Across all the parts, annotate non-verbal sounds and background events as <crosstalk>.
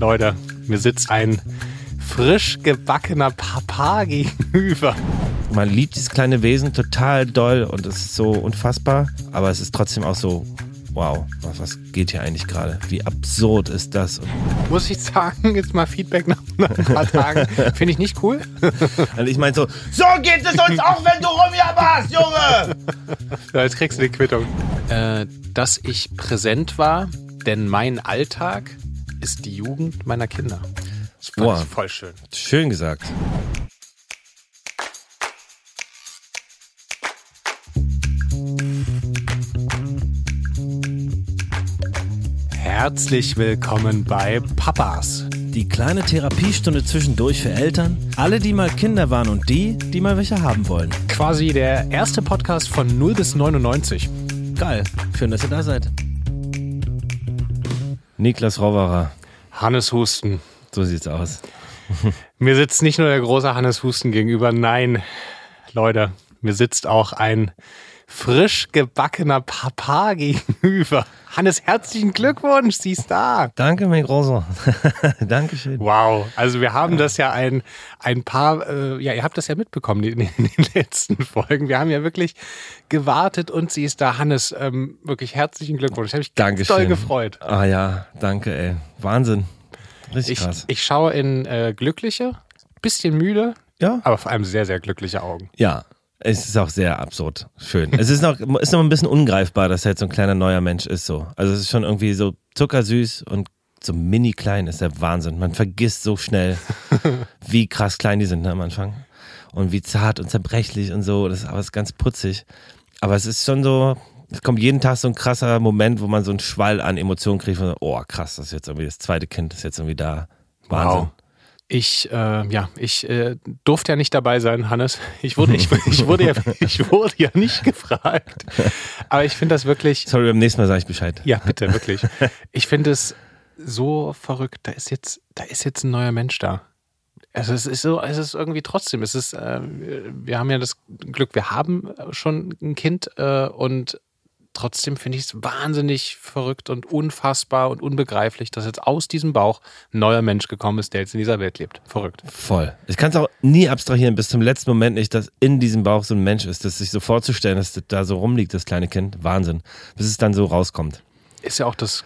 Leute, mir sitzt ein frisch gebackener Papa gegenüber. <laughs> Man liebt dieses kleine Wesen total doll und es ist so unfassbar, aber es ist trotzdem auch so, wow, was, was geht hier eigentlich gerade? Wie absurd ist das? Muss ich sagen, jetzt mal Feedback nach, ein paar Tagen. Finde ich nicht cool. <laughs> Und ich meine so, so geht es uns auch, wenn du rumjabberst, Junge! Ja, jetzt kriegst du die Quittung. Äh, dass ich präsent war, denn mein Alltag ist die Jugend meiner Kinder. Das fand Boah. ich voll schön. Schön gesagt. Herzlich willkommen bei Papas. Die kleine Therapiestunde zwischendurch für Eltern, alle, die mal Kinder waren und die, die mal welche haben wollen. Quasi der erste Podcast von 0 bis 99. Geil, schön, dass ihr da seid. Niklas Roverer, Hannes Husten. so sieht's aus. <laughs> Mir sitzt nicht nur der große Hannes Husten gegenüber, nein, Leute, mir sitzt auch ein frisch gebackener Papa gegenüber. Hannes, herzlichen Glückwunsch, sie ist da. Danke, mein Großer. <laughs> Dankeschön. Wow, also wir haben das ja ein, ein paar, äh, ja, ihr habt das ja mitbekommen in, in den letzten Folgen. Wir haben ja wirklich gewartet und sie ist da. Hannes, ähm, wirklich herzlichen Glückwunsch. Ich habe mich ganz doll gefreut. Ah ja, danke, ey. Wahnsinn. Richtig Ich, krass. ich schaue in äh, glückliche, bisschen müde, ja? aber vor allem sehr, sehr glückliche Augen. Ja, es ist auch sehr absurd. Schön. Es ist noch, <laughs> ist noch ein bisschen ungreifbar, dass er jetzt so ein kleiner neuer Mensch ist. So. Also es ist schon irgendwie so zuckersüß und so mini klein ist der Wahnsinn. Man vergisst so schnell, <laughs> wie krass klein die sind ne, am Anfang. Und wie zart und zerbrechlich und so. Das ist aber ist ganz putzig. Aber es ist schon so, es kommt jeden Tag so ein krasser Moment, wo man so einen Schwall an Emotionen kriegt. Von, oh krass, das ist jetzt irgendwie das zweite Kind, ist jetzt irgendwie da. Wahnsinn. Wow. Ich, äh, ja, ich äh, durfte ja nicht dabei sein, Hannes. Ich wurde, ich, <laughs> ich, wurde, ja, ich wurde ja nicht gefragt. Aber ich finde das wirklich, Sorry, beim nächsten Mal sage ich Bescheid. ja, bitte, wirklich. Ich finde es so verrückt. Da ist jetzt, da ist jetzt ein neuer Mensch da. Also es ist so, es ist irgendwie trotzdem, es ist, äh, wir haben ja das Glück, wir haben schon ein Kind äh, und trotzdem finde ich es wahnsinnig verrückt und unfassbar und unbegreiflich, dass jetzt aus diesem Bauch ein neuer Mensch gekommen ist, der jetzt in dieser Welt lebt. Verrückt. Voll. Ich kann es auch nie abstrahieren, bis zum letzten Moment nicht, dass in diesem Bauch so ein Mensch ist, das sich so vorzustellen, dass das da so rumliegt, das kleine Kind. Wahnsinn. Bis es dann so rauskommt. Ist ja auch das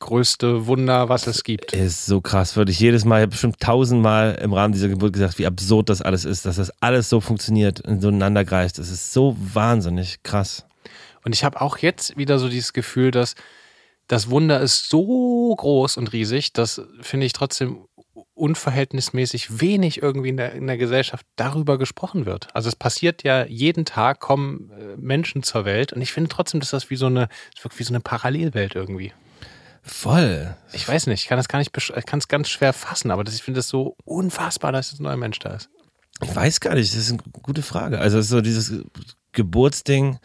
größte Wunder, was es gibt. Ist so krass. Würde ich jedes Mal, ich habe bestimmt tausendmal im Rahmen dieser Geburt gesagt, wie absurd das alles ist, dass das alles so funktioniert und so ineinander greift. Das ist so wahnsinnig krass. Und ich habe auch jetzt wieder so dieses Gefühl, dass das Wunder ist so groß und riesig, dass, finde ich, trotzdem unverhältnismäßig wenig irgendwie in der, in der Gesellschaft darüber gesprochen wird. Also es passiert ja jeden Tag, kommen äh, Menschen zur Welt und ich finde trotzdem, dass das wie so eine, wirkt wie so eine Parallelwelt irgendwie. Voll. Ich weiß nicht, ich kann das gar nicht, ich kann es ganz schwer fassen, aber das, ich finde das so unfassbar, dass jetzt ein neuer Mensch da ist. Ich weiß gar nicht, das ist eine gute Frage. Also so dieses Geburtsding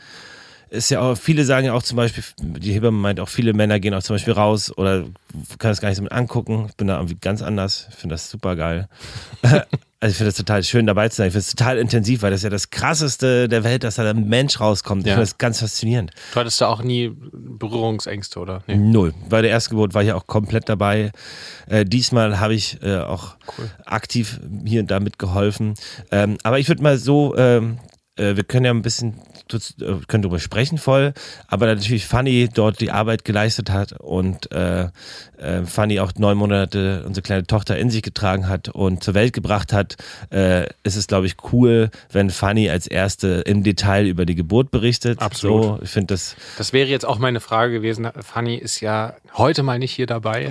ist ja auch, viele sagen ja auch zum Beispiel, die Hebamme meint auch, viele Männer gehen auch zum Beispiel raus oder kann das gar nicht so mit angucken. Ich bin da irgendwie ganz anders. Ich finde das super geil. <laughs> Also ich finde das total schön dabei zu sein. Ich finde es total intensiv, weil das ist ja das krasseste der Welt, dass da ein Mensch rauskommt. Ich Ja. finde das ganz faszinierend. Du hattest da auch nie Berührungsängste, oder? Nee. Null. Bei der Erstgeburt war ich auch komplett dabei. Äh, diesmal habe ich äh, auch Cool. aktiv hier und da mitgeholfen. Ähm, aber ich würde mal so, ähm, äh, wir können ja ein bisschen äh, können darüber sprechen voll, aber natürlich Fanny dort die Arbeit geleistet hat und äh, äh, Fanny auch neun Monate unsere kleine Tochter in sich getragen hat und zur Welt gebracht hat, äh, ist es, glaube ich, cool, wenn Fanny als erste im Detail über die Geburt berichtet. Absolut. So, ich finde das Das wäre jetzt auch meine Frage gewesen. Fanny ist ja heute mal nicht hier dabei.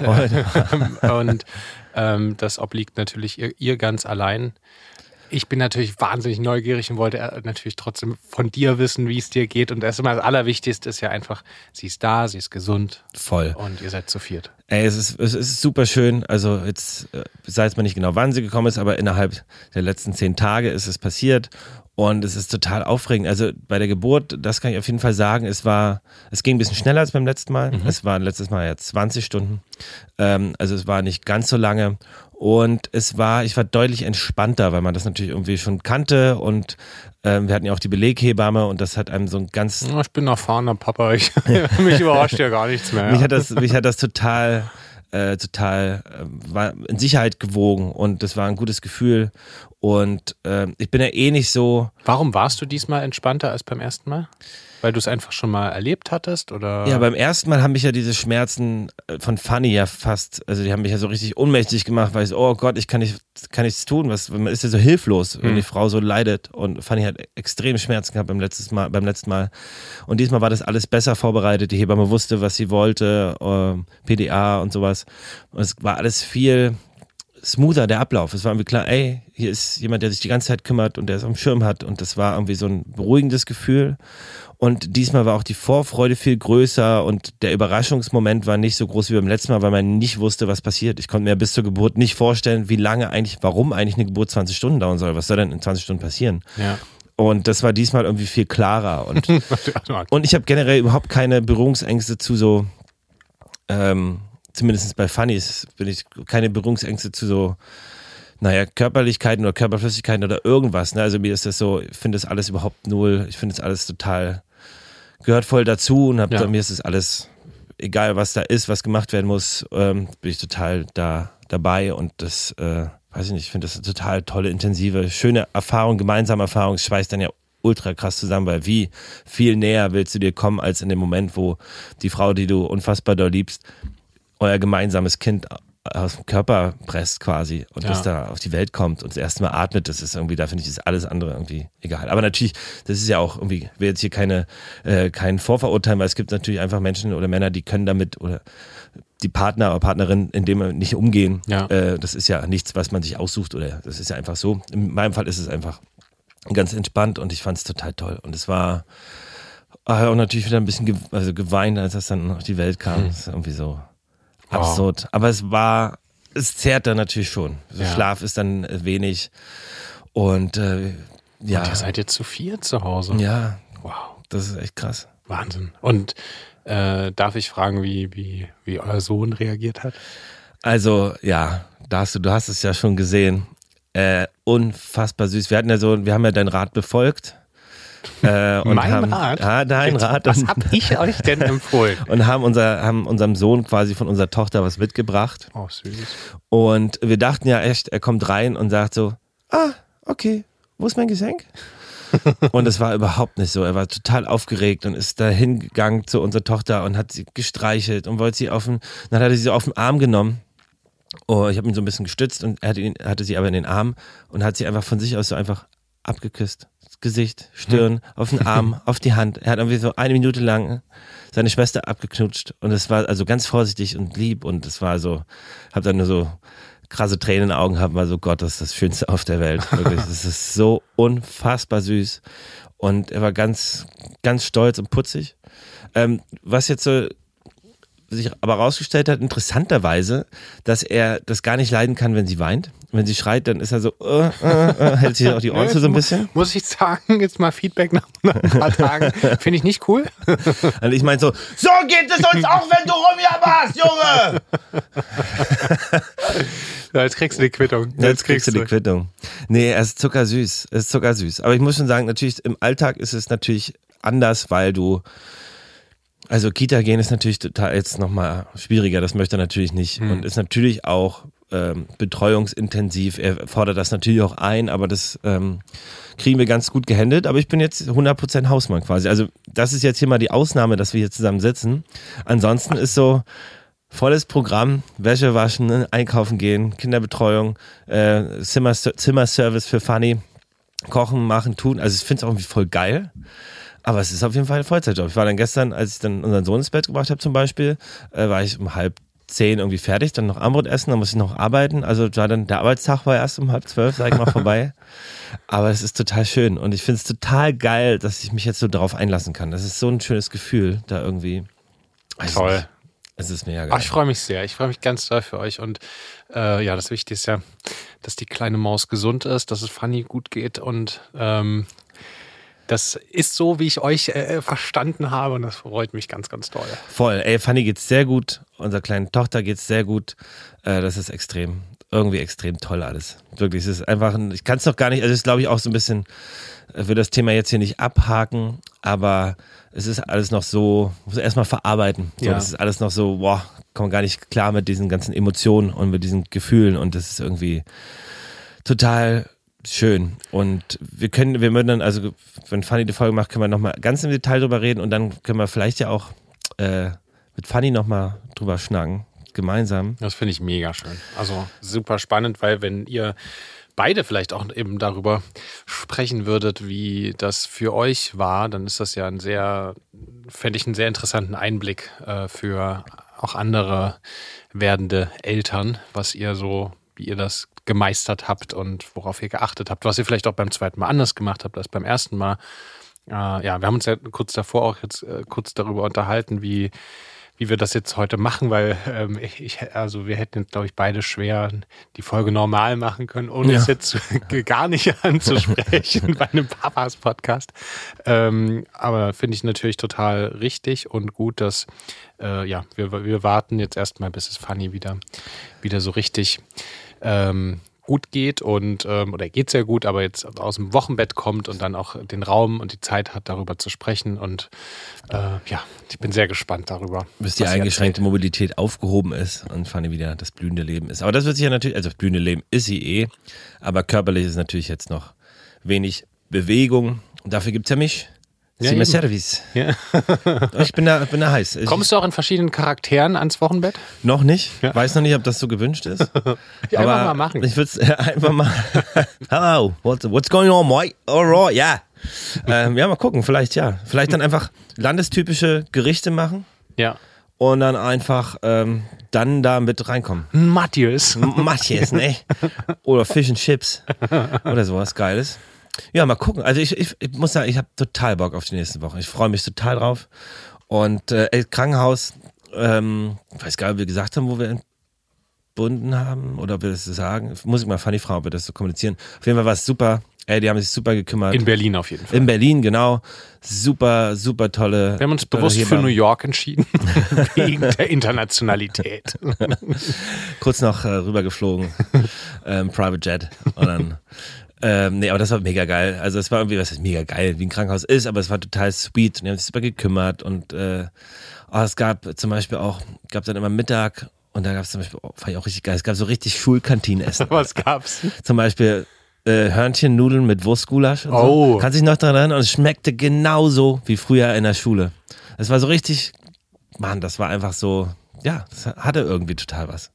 <laughs> Und ähm, das obliegt natürlich ihr, ihr ganz allein. Ich bin natürlich wahnsinnig neugierig und wollte äh, natürlich trotzdem von dir wissen, wie es dir geht. Und immer das Allerwichtigste ist ja einfach, sie ist da, sie ist gesund voll. und ihr seid zu viert. Ey, es ist, es ist super schön. Also jetzt äh, weiß man nicht genau, wann sie gekommen ist, aber innerhalb der letzten zehn Tage ist es passiert. Und es ist total aufregend. Also bei der Geburt, das kann ich auf jeden Fall sagen, es war, es ging ein bisschen schneller als beim letzten Mal. Es waren letztes Mal ja 20 Stunden. Ähm, also es war nicht ganz so lange. Und es war, ich war deutlich entspannter, weil man das natürlich irgendwie schon kannte und ähm, wir hatten ja auch die Beleghebamme und das hat einem so ein ganz Ich bin erfahrener Papa. Ich, <laughs> mich überrascht ja gar nichts mehr. mich hat das, mich hat das total äh, total, äh, war in Sicherheit gewogen und das war ein gutes Gefühl. Und äh, ich bin ja eh nicht so. Warum warst du diesmal entspannter als beim ersten Mal? Weil du es einfach schon mal erlebt hattest? Oder? Ja, beim ersten Mal haben mich ja diese Schmerzen äh, von Fanny ja fast, also die haben mich ja so richtig ohnmächtig gemacht, weil ich so, oh Gott, ich kann, nicht, kann nichts tun. Was, man ist ja so hilflos, wenn Mhm. die Frau so leidet. Und Fanny hat extrem Schmerzen gehabt beim, letztes mal, beim letzten Mal. Und diesmal war das alles besser vorbereitet. Die Hebamme wusste, was sie wollte, ähm, PDA und sowas. Und es war alles viel smoother, der Ablauf. Es war irgendwie klar, ey, hier ist jemand, der sich die ganze Zeit kümmert und der es am Schirm hat. Und das war irgendwie so ein beruhigendes Gefühl. Und diesmal war auch die Vorfreude viel größer und der Überraschungsmoment war nicht so groß wie beim letzten Mal, weil man nicht wusste, was passiert. Ich konnte mir bis zur Geburt nicht vorstellen, wie lange eigentlich, warum eigentlich eine Geburt 20 Stunden dauern soll. Was soll denn in 20 Stunden passieren? Ja. Und das war diesmal irgendwie viel klarer. Und, <laughs> und ich habe generell überhaupt keine Berührungsängste zu so, ähm, zumindest bei Funnys, bin ich keine Berührungsängste zu so, naja, Körperlichkeiten oder Körperflüssigkeiten oder irgendwas. Ne? Also mir ist das so, ich finde das alles überhaupt null. Ich finde das alles total, gehört voll dazu und hab, Ja. mir ist das alles, egal was da ist, was gemacht werden muss, ähm, bin ich total da dabei und das, äh, weiß ich nicht, ich finde das eine total tolle, intensive, schöne Erfahrung, gemeinsame Erfahrung. Es schweißt dann ja ultra krass zusammen, weil wie viel näher willst du dir kommen, als in dem Moment, wo die Frau, die du unfassbar doll liebst, euer gemeinsames Kind aus dem Körper presst quasi und Ja. das da auf die Welt kommt und das erste Mal atmet, das ist irgendwie, da finde ich, ist alles andere irgendwie egal. Aber natürlich, das ist ja auch irgendwie, will jetzt hier keine, äh, kein Vorverurteilen, weil es gibt natürlich einfach Menschen oder Männer, die können damit oder die Partner oder Partnerin in dem nicht umgehen. Ja. Äh, das ist ja nichts, was man sich aussucht oder das ist ja einfach so. In meinem Fall ist es einfach ganz entspannt und ich fand es total toll. Und es war ah, auch natürlich wieder ein bisschen ge also geweint, als das dann auf die Welt kam. Hm. Das ist irgendwie so. Absurd. Aber es war, es zehrt dann natürlich schon. So Ja. Schlaf ist dann äh, wenig und äh, ja, Und ihr seid jetzt zu vier zu Hause. ja, Wow. das ist echt krass. Wahnsinn. Und äh, darf ich fragen, wie, wie, wie euer Sohn reagiert hat? Also ja, da hast du, du hast es ja schon gesehen. Äh, unfassbar süß. Wir hatten ja so, wir haben ja deinen Rat befolgt. Äh, und Mein haben, Rat? Ja, dein Rat. Was und, hab ich euch denn <laughs> empfohlen? und haben, unser, haben unserem Sohn quasi von unserer Tochter was mitgebracht. Oh, süß. Und wir dachten ja echt, er kommt rein und sagt so, ah, okay, wo ist mein Geschenk? <laughs> und es war überhaupt nicht so. Er war total aufgeregt und ist da hingegangen zu unserer Tochter und hat sie gestreichelt und wollte sie auf den, dann hat er sie so auf den Arm genommen. Oh, ich habe ihn so ein bisschen gestützt und er hatte, ihn, hatte sie aber in den Arm und hat sie einfach von sich aus so einfach abgeküsst. Gesicht, Stirn, auf den Arm, <laughs> auf die Hand. Er hat irgendwie so eine Minute lang seine Schwester abgeknutscht und es war also ganz vorsichtig und lieb und es war so, hab dann nur so krasse Tränen in den Augen gehabt, war so Gott, das ist das Schönste auf der Welt. Wirklich, <laughs> das ist so unfassbar süß und er war ganz, ganz stolz und putzig. Ähm, was jetzt so sich aber rausgestellt hat, interessanterweise, dass er das gar nicht leiden kann, wenn sie weint. Wenn sie schreit, dann ist er so, äh, äh, äh, hält sich auch die Ohren <laughs> zu so ein bisschen. Muss ich sagen, jetzt mal Feedback nach, ein paar Tagen. Finde ich nicht cool. Und <laughs> ich meine so, so geht es uns auch, wenn du rumjammerst, Junge! Ja, jetzt kriegst du die Quittung. Jetzt kriegst du die Quittung. Nee, er ist zuckersüß. Er ist zuckersüß. Aber ich muss schon sagen, natürlich, im Alltag ist es natürlich anders, weil du, also Kita gehen ist natürlich total jetzt nochmal schwieriger. Das möchte er natürlich nicht. Und ist natürlich auch ähm, betreuungsintensiv. Er fordert das natürlich auch ein, aber das ähm, kriegen wir ganz gut gehandelt. Aber ich bin jetzt 100% Hausmann quasi. Also das ist jetzt hier mal die Ausnahme, dass wir hier zusammen sitzen. Ansonsten ist so, volles Programm, Wäsche waschen, einkaufen gehen, Kinderbetreuung, äh, Zimmer, Zimmerservice für Funny, kochen, machen, tun. Also ich finde es auch irgendwie voll geil. Aber es ist auf jeden Fall ein Vollzeitjob. Ich war dann gestern, als ich dann unseren Sohn ins Bett gebracht habe zum Beispiel, äh, war ich um halb zehn irgendwie fertig, dann noch Armbrot essen, dann musste ich noch arbeiten. Also war dann, der Arbeitstag war erst um halb zwölf, sag ich mal, vorbei. <laughs> Aber es ist total schön und ich finde es total geil, dass ich mich jetzt so darauf einlassen kann. Das ist so ein schönes Gefühl, da irgendwie. weiß Toll. nicht. Es ist mega Ach, geil. ich freue mich sehr. Ich freue mich ganz doll für euch. Und äh, ja, das Wichtigste ist ja, dass die kleine Maus gesund ist, dass es Fanny gut geht. Und ähm, das ist so, wie ich euch äh, verstanden habe. Und das freut mich ganz, ganz toll. Voll. Ey, Fanny geht's sehr gut. Unserer kleinen Tochter geht's sehr gut. Äh, das ist extrem, irgendwie extrem toll alles. Wirklich, es ist einfach, ein, ich kann es noch gar nicht, also es ist glaube ich auch so ein bisschen, äh, will das Thema jetzt hier nicht abhaken, aber es ist alles noch so, muss erstmal verarbeiten. So, Ja. Das ist alles noch so, boah, kommt gar nicht klar mit diesen ganzen Emotionen und mit diesen Gefühlen und das ist irgendwie total schön. Und wir können, wir würden dann, also wenn Fanny die Folge macht, können wir nochmal ganz im Detail drüber reden und dann können wir vielleicht ja auch äh, mit Fanny nochmal drüber schnacken, gemeinsam. Das finde ich mega schön. Also super spannend, weil wenn ihr beide vielleicht auch eben darüber sprechen würdet, wie das für euch war, dann ist das ja ein sehr, fände ich einen sehr interessanten Einblick äh, für auch andere werdende Eltern, was ihr so, wie ihr das gemeistert habt und worauf ihr geachtet habt, was ihr vielleicht auch beim zweiten Mal anders gemacht habt als beim ersten Mal. Äh, ja, wir haben uns ja kurz davor auch jetzt äh, kurz darüber unterhalten, wie, wie wir das jetzt heute machen, weil ähm, ich, also wir hätten jetzt, glaube ich, beide schwer die Folge normal machen können, ohne Ja. es jetzt <laughs> gar nicht anzusprechen bei einem Papas-Podcast. Ähm, aber finde ich natürlich total richtig und gut, dass äh, ja, wir, wir warten jetzt erstmal, bis es Fanny wieder, wieder so richtig ähm, gut geht und ähm, oder geht sehr gut, aber jetzt aus dem Wochenbett kommt und dann auch den Raum und die Zeit hat, darüber zu sprechen. Und äh, ja, ich bin sehr gespannt darüber. bis die eingeschränkte Mobilität aufgehoben ist und Fanny wieder das blühende Leben ist. Aber das wird sich ja natürlich, also das blühende Leben ist sie eh, aber körperlich ist natürlich jetzt noch wenig Bewegung. Und dafür gibt's ja mich. Ja, eben. Service. Ja. <laughs> Ich bin da, bin da heiß. Kommst du auch in verschiedenen Charakteren ans Wochenbett? noch nicht. Ja. Weiß noch nicht, ob das so gewünscht ist. <laughs> Ja, aber einfach mal machen. Ich würde es <laughs> einfach mal. Hello, what's, what's going on, mate? Alright, ja. Ähm, ja, mal gucken, vielleicht ja. Vielleicht dann einfach landestypische Gerichte machen Ja. und dann einfach ähm, dann da mit reinkommen. Matthias. Matjes, ne? Oder Fish and Chips. Oder sowas Geiles. Ja, mal gucken. Also ich, ich, ich muss sagen, ich habe total Bock auf die nächsten Wochen. Ich freue mich total drauf. Und äh, Krankenhaus, ähm, ich weiß gar nicht, ob wir gesagt haben, wo wir entbunden haben oder ob wir das sagen. Muss ich mal Fanny fragen, ob wir das so kommunizieren. Auf jeden Fall war es super. Ey, die haben sich super gekümmert. In Berlin auf jeden Fall. In Berlin, genau. Super, super tolle. Wir haben uns bewusst für Hebammen. New York entschieden. <laughs> Wegen der Internationalität. <laughs> kurz noch äh, rübergeflogen, <laughs> ähm, Private Jet und dann ähm, nee, aber das war mega geil. Also es war irgendwie, was ist mega geil, wie ein Krankenhaus ist, aber es war total sweet und die haben sich super gekümmert und äh, oh, es gab zum Beispiel auch, gab dann immer Mittag und da gab es zum Beispiel, oh, fand ich auch richtig geil, es gab so richtig Schulkantinenessen. <laughs> Was gab's? zum Beispiel äh, Hörnchennudeln mit Wurstgulasch und so. Oh. Kannst dich noch daran erinnern? Und es schmeckte genauso wie früher in der Schule. Es war so richtig, Mann, das war einfach so, ja, das hatte irgendwie total was.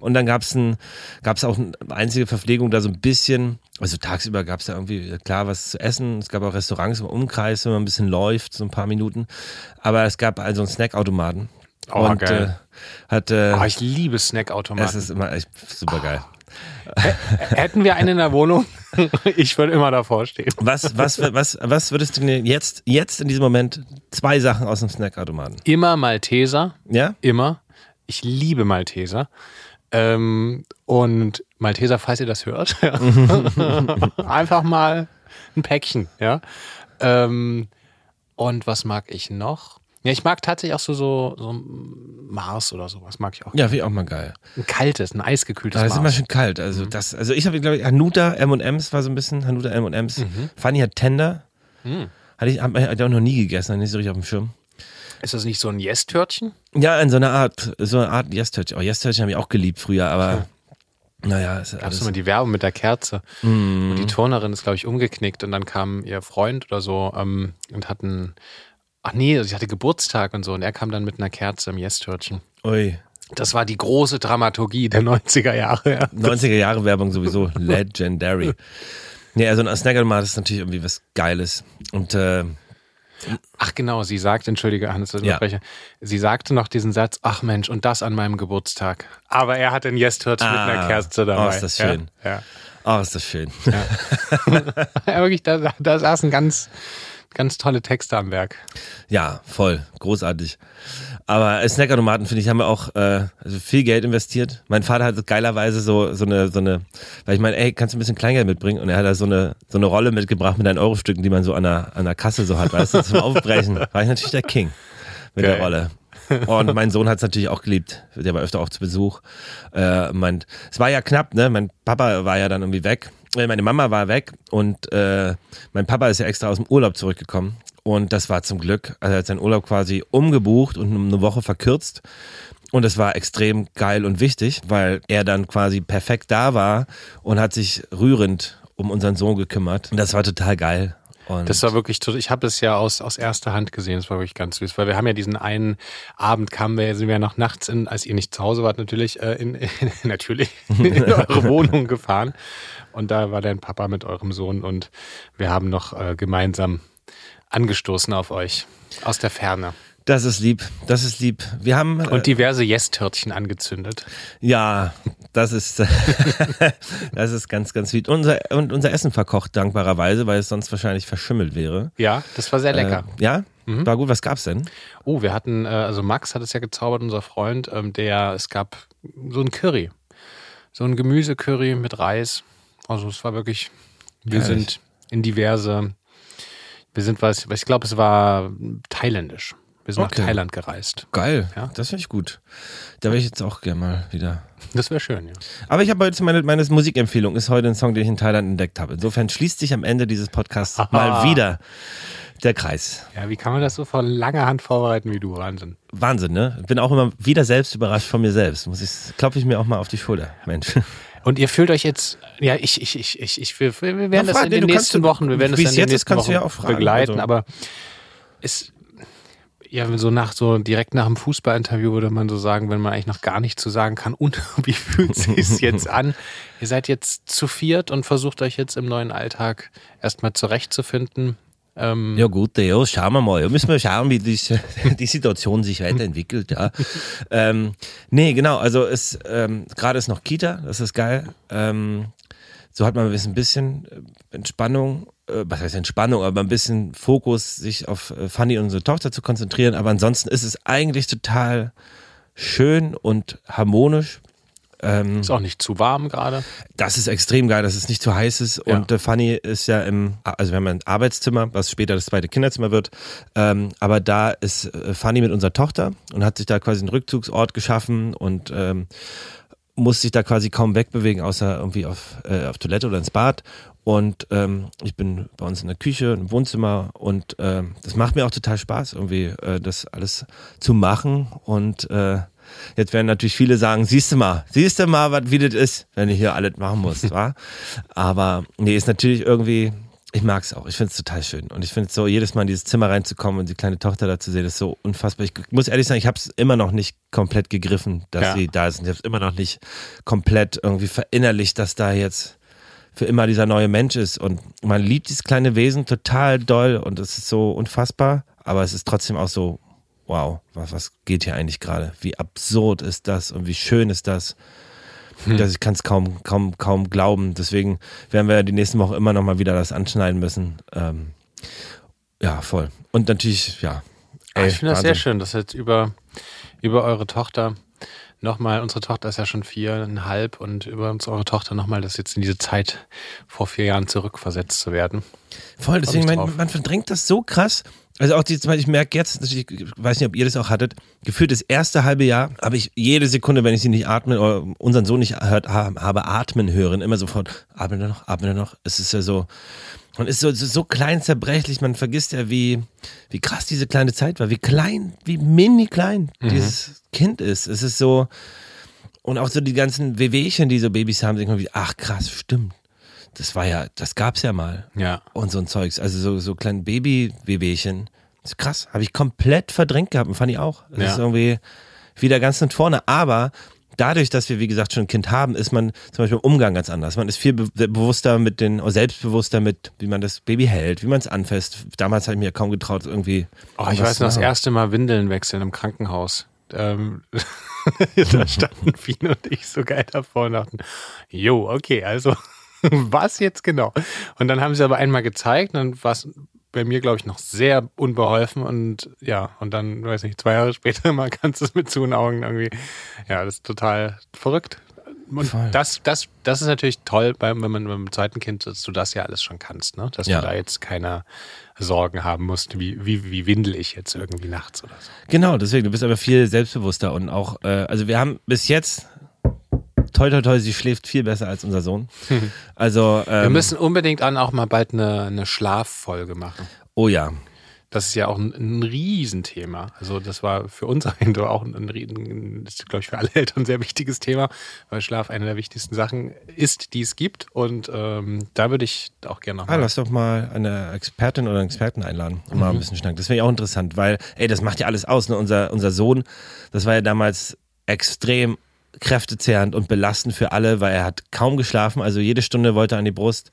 Und dann gab's ein, gab's auch eine einzige Verpflegung da so ein bisschen, also tagsüber gab's da irgendwie klar was zu essen. Es gab auch Restaurants im Umkreis, wenn man ein bisschen läuft, so ein paar Minuten. Aber es gab also einen Snackautomaten. Oh, und geil. Äh, hat, äh, Oh, ich liebe es Snackautomaten. ist immer echt super geil. Hätten wir einen in der Wohnung, <laughs> ich würde immer davor stehen. Was, was, was, was würdest du jetzt, jetzt in diesem Moment zwei Sachen aus dem Snackautomaten? Immer Malteser, Ja? immer. Ich liebe Malteser. Ähm, und Malteser, falls ihr das hört, <laughs> <laughs> einfach mal ein Päckchen, ja. Ähm, und was mag ich noch? Ja, ich mag tatsächlich auch so, so, so Mars oder sowas, mag ich auch. Ja, finde ich auch mal geil. Ein kaltes, ein eisgekühltes Aber es ist immer Mars. schön kalt. Also das, also ich habe, glaube ich, Hanuta M&M's war so ein bisschen, Hanuta M&M's. Fanny hat Tender. Hatte ich, hab, hab ich auch noch nie gegessen, hatte nicht so richtig auf dem Schirm. Ist das nicht so ein Yes-Törtchen? Ja, in so einer Art, so eine Art Yes-Törtchen. Oh, Yes-Törtchen habe ich auch geliebt früher, aber naja, ist Gab es immer die Werbung mit der Kerze. Und die Turnerin ist, glaube ich, umgeknickt und dann kam ihr Freund oder so ähm, und hatten, ach nee, sie hatte Geburtstag und so und er kam dann mit einer Kerze im Yes-Törtchen. ui. Das war die große Dramaturgie der 90er Jahre. <laughs> Ja. 90er Jahre Werbung sowieso legendary. <laughs> Nee, also ein Snackautomat ist natürlich irgendwie was Geiles. Und äh, Ach genau, sie sagt, entschuldige Hannes, dass ich Ja. unterbreche, sie sagte noch diesen Satz, ach Mensch, und das an meinem Geburtstag. Aber er hat ein Yes-Törtchen mit einer Ah, Kerze dabei. oh, ist das schön. Ja, oh, ist das schön. ja. <laughs> ja wirklich, da, da saßen ganz, ganz tolle Texte am Werk. Ja, voll. Großartig. Aber Snackautomaten, finde ich, haben wir auch äh, also viel Geld investiert. Mein Vater hat geilerweise so, so eine, so eine, weil ich meine, ey, kannst du ein bisschen Kleingeld mitbringen? Und er hat da so eine, so eine Rolle mitgebracht mit ein Euro-Stücken, die man so an der, an der Kasse so hat, weißt du, zum Aufbrechen. <laughs> War ich natürlich der King mit der Geil. Rolle. Und mein Sohn hat es natürlich auch geliebt. Der war öfter auch zu Besuch. Äh, mein, es war ja knapp, ne? Mein Papa war ja dann irgendwie weg. Äh, meine Mama war weg und äh, mein Papa ist ja extra aus dem Urlaub zurückgekommen. Und das war zum Glück, also er hat seinen Urlaub quasi umgebucht und um eine Woche verkürzt. Und es war extrem geil und wichtig, weil er dann quasi perfekt da war und hat sich rührend um unseren Sohn gekümmert. Und das war total geil. Und Das war wirklich, tot- ich habe es ja aus, aus erster Hand gesehen, das war wirklich ganz süß, weil wir haben ja diesen einen Abend kamen wir, sind wir ja noch nachts in, als ihr nicht zu Hause wart, natürlich, äh, in, in, <laughs> natürlich in <laughs> eure Wohnung gefahren. Und da war dein Papa mit eurem Sohn und wir haben noch äh, gemeinsam angestoßen auf euch aus der Ferne das ist lieb, das ist lieb. Wir haben, äh, und diverse Yes-Törtchen angezündet. ja, das ist, <laughs> das ist ganz, ganz lieb. Unser, und unser Essen verkocht, dankbarerweise, weil es sonst wahrscheinlich verschimmelt wäre. Ja, das war sehr lecker. Äh, ja, war gut. Was gab's denn? Oh, wir hatten, äh, also Max hat es ja gezaubert, unser Freund, ähm, der, es gab so ein Curry. So ein Gemüsecurry mit Reis. Also es war wirklich, wir Herrlich. sind in diverse, wir sind was, ich glaube, es war thailändisch. Wir sind Okay. nach Thailand gereist. Geil, Ja. das finde ich gut. Da wäre ich jetzt auch gerne mal wieder. Das wäre schön, ja. Aber ich habe heute meine, meine Musikempfehlung ist heute ein Song, den ich in Thailand entdeckt habe. Insofern schließt sich am Ende dieses Podcasts Aha. mal wieder der Kreis. Ja, wie kann man das so von langer Hand vorbereiten wie du? Wahnsinn. Wahnsinn, ne? Bin auch immer wieder selbst überrascht von mir selbst. Muss ich, klopfe ich mir auch mal auf die Schulter, Mensch. <laughs> Und ihr fühlt euch jetzt, ja, ich, ich, ich, ich, ich wir, werden Ja, das in den nächsten Wochen, wir werden das wie in es den nächsten kannst du Wochen ja auch fragen, begleiten, also. aber es, ja, so nach so direkt nach dem Fußballinterview würde man so sagen, wenn man eigentlich noch gar nichts zu sagen kann. <laughs> Und wie fühlt sich jetzt an? Ihr seid jetzt zu viert und versucht euch jetzt im neuen Alltag erstmal zurechtzufinden. Ähm, Ja gut, ja, schauen wir mal. Ja, müssen wir schauen, wie die, <laughs> die Situation sich weiterentwickelt. Ja. ähm, nee, genau, also es ähm, gerade ist noch Kita, das ist geil. Ähm, so hat man ein bisschen Entspannung, was heißt Entspannung, aber ein bisschen Fokus, sich auf äh, Fanny und unsere Tochter zu konzentrieren. Aber ansonsten ist es eigentlich total schön und harmonisch. Ähm, ist auch nicht zu warm gerade. das ist extrem geil, dass es nicht zu heiß ist. Ja. Und äh, Fanny ist ja im, also wir haben ein Arbeitszimmer, was später das zweite Kinderzimmer wird. Ähm, aber da ist äh, Fanny mit unserer Tochter und hat sich da quasi einen Rückzugsort geschaffen und ähm, muss sich da quasi kaum wegbewegen, außer irgendwie auf, äh, auf Toilette oder ins Bad. Und ähm, ich bin bei uns in der Küche, im Wohnzimmer und ähm, das macht mir auch total Spaß, irgendwie äh, das alles zu machen. Und äh, jetzt werden natürlich viele sagen, siehst du mal, siehst du mal, was wie das ist, wenn ich hier alles machen muss, <laughs> wa? Aber nee, ist natürlich irgendwie, ich mag es auch. Ich finde es total schön. Und ich finde es so, jedes Mal in dieses Zimmer reinzukommen und die kleine Tochter da zu sehen, ist so unfassbar. Ich muss ehrlich sagen, ich habe es immer noch nicht komplett gegriffen, dass Ja. sie da ist. Und ich habe es immer noch nicht komplett irgendwie verinnerlicht, dass da jetzt für immer dieser neue Mensch ist. Und man liebt dieses kleine Wesen total doll und es ist so unfassbar. Aber es ist trotzdem auch so, wow, was, was geht hier eigentlich gerade? Wie absurd ist das und wie schön ist das? Dass ich kann es kaum, kaum, kaum glauben. Deswegen werden wir die nächsten Wochen immer noch mal wieder das anschneiden müssen. Ähm, ja, voll. Und natürlich, ja. Ah, ey, ich finde das sehr schön, dass jetzt über, über eure Tochter nochmal, unsere Tochter ist ja schon viereinhalb und über uns, eure Tochter nochmal, das jetzt in diese Zeit vor vier Jahren zurückversetzt zu werden. Voll, deswegen, man, man verdrängt das so krass. Also auch die, ich merke jetzt, ich weiß nicht, ob ihr das auch hattet, gefühlt das erste halbe Jahr habe ich jede Sekunde, wenn ich sie nicht atmen oder unseren Sohn nicht hört, ha- habe atmen hören, immer sofort, atmen er noch, atmen er noch. Es ist ja so, man ist so, so, klein zerbrechlich, man vergisst ja, wie, wie krass diese kleine Zeit war, wie klein, wie mini klein dieses Kind ist. Es ist so, und auch so die ganzen Wehwehchen, die so Babys haben, denkt man wie, ach krass, stimmt. Das war ja, das gab's ja mal Ja. und so ein Zeugs. Also so, so kleine Baby-Wehwehchen. Das ist krass. Habe ich komplett verdrängt gehabt und fand ich auch. Das Ja. ist irgendwie wieder ganz nach vorne. Aber dadurch, dass wir, wie gesagt, schon ein Kind haben, ist man zum Beispiel im Umgang ganz anders. Man ist viel be bewusster mit den, oder selbstbewusster mit, wie man das Baby hält, wie man es anfasst. Damals habe ich mir kaum getraut, irgendwie. Oh, ich weiß noch, das erste Mal Windeln wechseln im Krankenhaus. Ähm, <laughs> da standen Fien und ich so geil davor und dachten, jo, okay, also <laughs> was jetzt genau? Und dann haben sie aber einmal gezeigt, und dann war es bei mir, glaube ich, noch sehr unbeholfen und ja, und dann, weiß nicht, zwei Jahre später <laughs> mal kannst du es mit zu Augen irgendwie, ja, das ist total verrückt. Und Voll. das, das, das ist natürlich toll, beim, wenn man beim zweiten Kind, dass du das ja alles schon kannst, ne? Dass Ja. du da jetzt keine Sorgen haben musst, wie, wie, wie windel ich jetzt irgendwie nachts oder so. Genau, deswegen, du bist aber viel selbstbewusster und auch, äh, also wir haben bis jetzt toi toi toi, sie schläft viel besser als unser Sohn. <laughs> Also ähm, Wir müssen unbedingt dann auch mal bald eine, eine Schlaffolge machen. oh ja, Das ist ja auch ein, ein Riesenthema. Also das war für uns <laughs> auch ein, ein, ist, glaube ich, für alle Eltern ein sehr wichtiges Thema, weil Schlaf eine der wichtigsten Sachen ist, die es gibt. Und ähm, da würde ich auch gerne noch Ah, mal. lass doch mal eine Expertin oder einen Experten einladen und mal ein bisschen schnacken. Das finde ich auch interessant, weil, ey, das macht ja alles aus. Ne? Unser, unser Sohn, das war ja damals extrem kräftezehrend und belastend für alle, weil er hat kaum geschlafen, also jede Stunde wollte er an die Brust,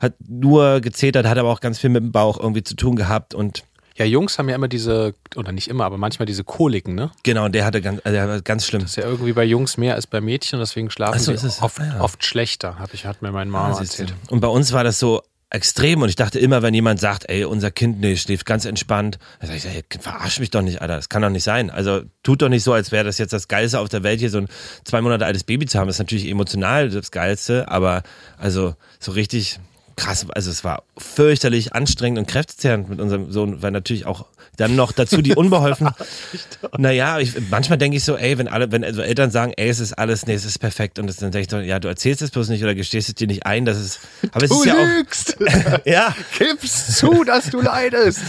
hat nur gezetert, hat aber auch ganz viel mit dem Bauch irgendwie zu tun gehabt und Ja, Jungs haben ja immer diese, oder nicht immer, aber manchmal diese Koliken, ne? genau, und der hatte ganz, also der war ganz schlimm. Das ist ja irgendwie bei Jungs mehr als bei Mädchen, deswegen schlafen so, sie oft, Ah, ja. oft schlechter, hab ich, hat mir meine Mama Ah, siehst du. erzählt. Und bei uns war das so extrem und ich dachte immer, wenn jemand sagt, ey, unser Kind, nee, schläft ganz entspannt, dann sag ich, ey, verarsch mich doch nicht, Alter, das kann doch nicht sein. Also tut doch nicht so, als wäre das jetzt das Geilste auf der Welt, hier so ein zwei Monate altes Baby zu haben. Das ist natürlich emotional das Geilste, aber also so richtig krass, also es war fürchterlich anstrengend und kräftezehrend mit unserem Sohn, weil natürlich auch dann noch dazu die unbeholfen. <laughs> naja, ich, manchmal denke ich so, ey, wenn alle, wenn also Eltern sagen, ey, es ist alles, nee, es ist perfekt und das, dann denke ich so, ja, du erzählst es bloß nicht oder gestehst es dir nicht ein, dass es, aber es Du ist ja auch, lügst! <laughs> ja, Gib's zu, dass du leidest!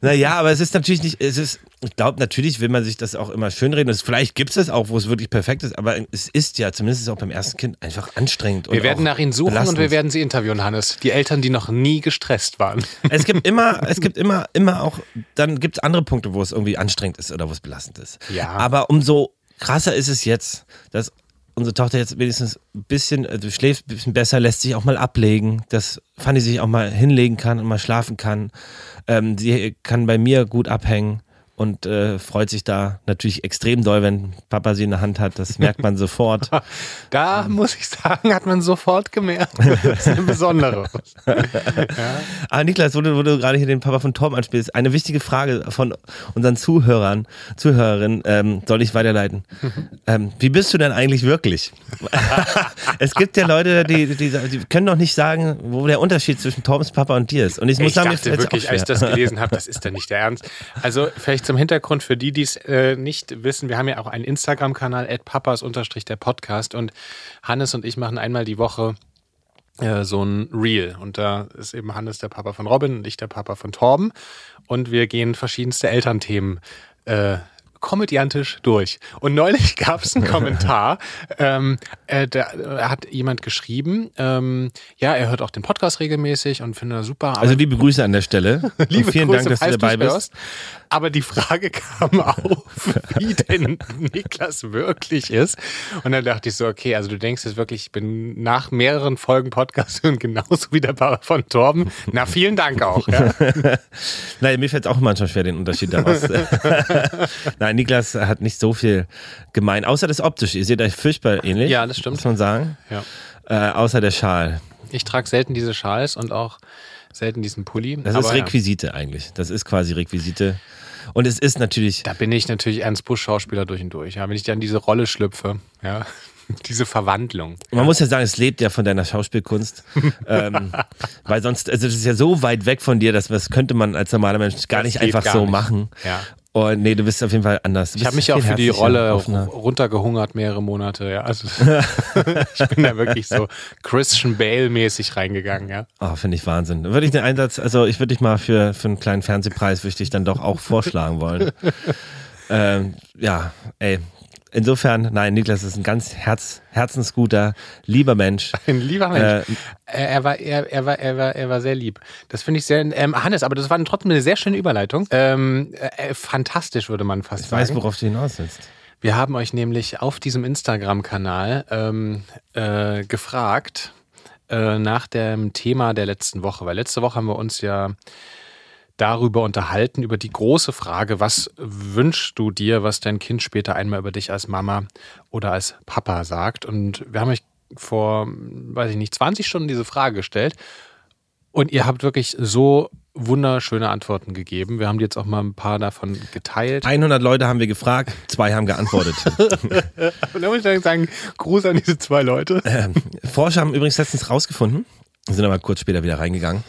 naja, aber es ist natürlich nicht, es ist, ich glaube, natürlich will man sich das auch immer schönreden. Es, vielleicht gibt es es auch, wo es wirklich perfekt ist, aber es ist ja, zumindest ist auch beim ersten Kind, einfach anstrengend. Wir und werden nach ihnen suchen und belastend. wir werden sie interviewen, Hannes. Die Eltern, die noch nie gestresst waren. <laughs> Es gibt immer, <laughs> es gibt immer, immer auch, dann gibt es andere Punkte, wo es irgendwie anstrengend ist oder wo es belastend ist. Ja. Aber umso krasser ist es jetzt, dass unsere Tochter jetzt wenigstens ein bisschen, also schläft ein bisschen besser, lässt sich auch mal ablegen, dass Fanny sich auch mal hinlegen kann und mal schlafen kann. Ähm, sie kann bei mir gut abhängen und äh, freut sich da natürlich extrem doll, wenn Papa sie in der Hand hat. Das merkt man sofort. <laughs> Da muss ich sagen, hat man sofort gemerkt. Das ist eine besondere. <laughs> Ah, Niklas, wo du, wo du gerade hier den Papa von Torben anspielst, eine wichtige Frage von unseren Zuhörern, Zuhörerinnen, ähm, soll ich weiterleiten. <laughs> ähm, wie bist du denn eigentlich wirklich? es gibt ja Leute, die, die, die können doch nicht sagen, wo der Unterschied zwischen Torbens Papa und dir ist. Und ich muss Ich sagen, dachte wirklich, als ich das gelesen habe, das ist ja nicht der Ernst. Also vielleicht zum Hintergrund für die, die es äh, nicht wissen, wir haben ja auch einen Instagram-Kanal, papas der Podcast und Hannes und ich machen einmal die Woche äh, so ein Reel und da ist eben Hannes der Papa von Robin und ich der Papa von Torben und wir gehen verschiedenste Elternthemen äh, komödiantisch durch. Und neulich <laughs> gab es einen Kommentar, ähm, äh, da äh, hat jemand geschrieben, ähm, ja, er hört auch den Podcast regelmäßig und findet er super. Also liebe Grüße an der Stelle. <laughs> Liebe und vielen Grüße, Dank, dass du dabei bist. hörst. Aber die Frage <laughs> kam auf, wie denn Niklas wirklich ist. Und dann dachte ich so, okay, also du denkst jetzt wirklich, ich bin nach mehreren Folgen Podcast <laughs> hören genauso wie der Papa von Torben. Na, vielen Dank auch. Ja. <laughs> Nein, mir fällt es auch manchmal schwer, den Unterschied daraus. Nein, Niklas hat nicht so viel gemein, außer das Optische. Ihr seht euch furchtbar ähnlich. Ja, das stimmt. Muss man sagen. Ja. Äh, außer der Schal. Ich trage selten diese Schals und auch selten diesen Pulli. Das ist ja, Requisite eigentlich. Das ist quasi Requisite. Und es ist natürlich, da bin ich natürlich Ernst Busch Schauspieler durch und durch. Ja, wenn ich dann diese Rolle schlüpfe, ja, <laughs> diese Verwandlung. man muss ja sagen, es lebt ja von deiner Schauspielkunst. <laughs> ähm, weil sonst, also das ist ja so weit weg von dir, dass das könnte man als normaler Mensch gar Das nicht einfach gar so nicht. machen. Ja. Und nee, du bist auf jeden Fall anders. Ich habe mich auch für die Rolle runtergehungert mehrere Monate, ja. Also <laughs> <laughs> ich bin da wirklich so Christian Bale-mäßig reingegangen, ja. Oh, finde ich Wahnsinn. Würde ich den Einsatz, also ich würde dich mal für, für einen kleinen Fernsehpreis, würde ich dich dann doch auch vorschlagen wollen. <laughs> ähm, ja, ey. Insofern, nein, Niklas ist ein ganz herz, herzensguter, lieber Mensch. <laughs> Ein lieber Mensch. Äh, er, war, er, er, war, er, war, er war sehr lieb. Das finde ich sehr. Ähm, Hannes, aber das war trotzdem eine sehr schöne Überleitung. Ähm, äh, fantastisch, würde man fast Ich sagen. weiß, worauf du hinaus willst. Wir haben euch nämlich auf diesem Instagram-Kanal ähm, äh, gefragt äh, nach dem Thema der letzten Woche, weil letzte Woche haben wir uns ja darüber unterhalten, über die große Frage, was wünschst du dir, was dein Kind später einmal über dich als Mama oder als Papa sagt. Und wir haben euch vor, weiß ich nicht, 20 Stunden diese Frage gestellt. Und ihr habt wirklich so wunderschöne Antworten gegeben. Wir haben jetzt auch mal ein paar davon geteilt. 100 Leute haben wir gefragt, zwei haben geantwortet. <laughs> Und da muss ich dann sagen, Gruß an diese zwei Leute. ähm, Forscher haben übrigens letztens rausgefunden, sind aber kurz später wieder reingegangen.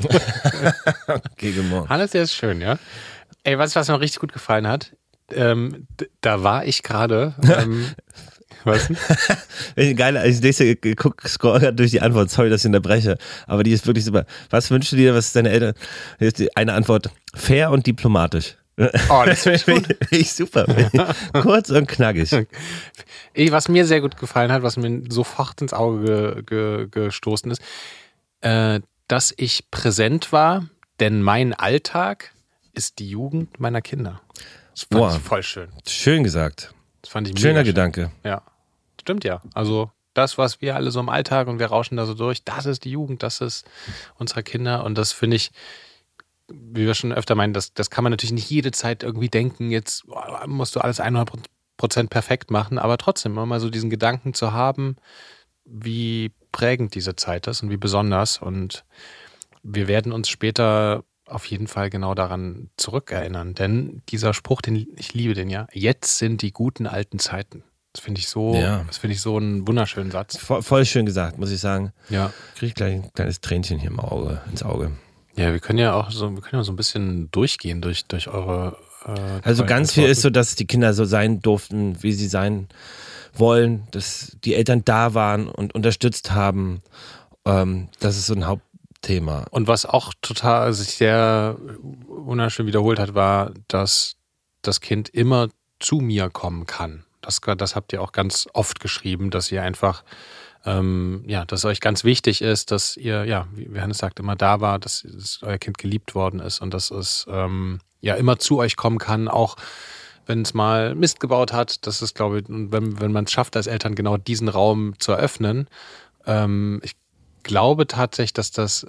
<laughs> good morning. Hannes, der ist schön, ja. Ey, was, was mir richtig gut gefallen hat, ähm, da war ich gerade ähm, <laughs> Was? Geil, ich lese, guck, scroll durch die Antwort. Sorry, dass ich unterbreche. Aber die ist wirklich super. Was wünschst du dir, was ist deine Eltern? Hier ist die eine Antwort. Fair und diplomatisch. Oh, das finde ich <laughs> super. Kurz und knackig. Eh, Was mir sehr gut gefallen hat, was mir sofort ins Auge ge, ge, gestoßen ist, äh, dass ich präsent war, denn mein Alltag ist die Jugend meiner Kinder. Das fand Boah. ich voll schön. Schön gesagt. Das fand ich Schöner schön. Gedanke. Ja, stimmt ja. Also das, was wir alle so im Alltag und wir rauschen da so durch, das ist die Jugend, das ist unsere Kinder und das finde ich, wie wir schon öfter meinen, das, das kann man natürlich nicht jede Zeit irgendwie denken, jetzt musst du alles 100% perfekt machen, aber trotzdem immer mal so diesen Gedanken zu haben, wie prägend diese Zeit ist und wie besonders und wir werden uns später auf jeden Fall genau daran zurückerinnern, denn dieser Spruch, den ich liebe den ja, jetzt sind die guten alten Zeiten. Das finde ich so, Ja. das finde ich so einen wunderschönen Satz. Voll, voll schön gesagt, muss ich sagen. Ja. Kriege ich gleich ein kleines Tränchen hier im Auge, ins Auge. Ja, wir können ja auch so, wir können ja so ein bisschen durchgehen durch, durch eure. Äh, Also ganz viel ist so, dass die Kinder so sein durften, wie sie sein wollen, dass die Eltern da waren und unterstützt haben. Ähm, das ist so ein Hauptthema. Und was auch total sich sehr wunderschön wiederholt hat, war, dass das Kind immer zu mir kommen kann. Das, das habt ihr auch ganz oft geschrieben, dass ihr einfach, ähm, ja, dass euch ganz wichtig ist, dass ihr, ja, wie Hannes sagt, immer da war, dass, dass euer Kind geliebt worden ist und dass es ähm, ja immer zu euch kommen kann, auch wenn es mal Mist gebaut hat. Das ist, glaube ich, wenn, wenn man es schafft, als Eltern genau diesen Raum zu eröffnen, ähm, ich glaube tatsächlich, dass das,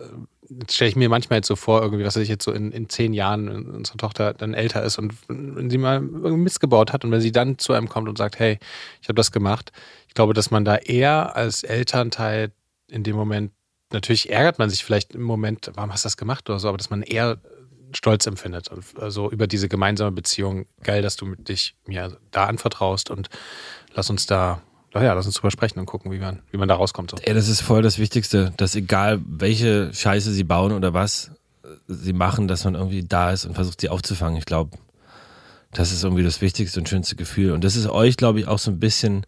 jetzt stelle ich mir manchmal jetzt so vor, irgendwie, was ich jetzt so in, in zehn Jahren, wenn unsere Tochter dann älter ist und wenn sie mal irgendwie Mist gebaut hat und wenn sie dann zu einem kommt und sagt, hey, ich habe das gemacht, ich glaube, dass man da eher als Elternteil in dem Moment, natürlich ärgert man sich vielleicht im Moment, warum hast du das gemacht oder so, aber dass man eher Stolz empfindet. Also über diese gemeinsame Beziehung. Geil, dass du dich mir da anvertraust und lass uns da, ja, lass uns drüber sprechen und gucken, wie man, wie man da rauskommt. So. Ja, das ist voll das Wichtigste, dass egal welche Scheiße sie bauen oder was sie machen, dass man irgendwie da ist und versucht sie aufzufangen. Ich glaube, das ist irgendwie das wichtigste und schönste Gefühl. Und das ist euch, glaube ich, auch so ein bisschen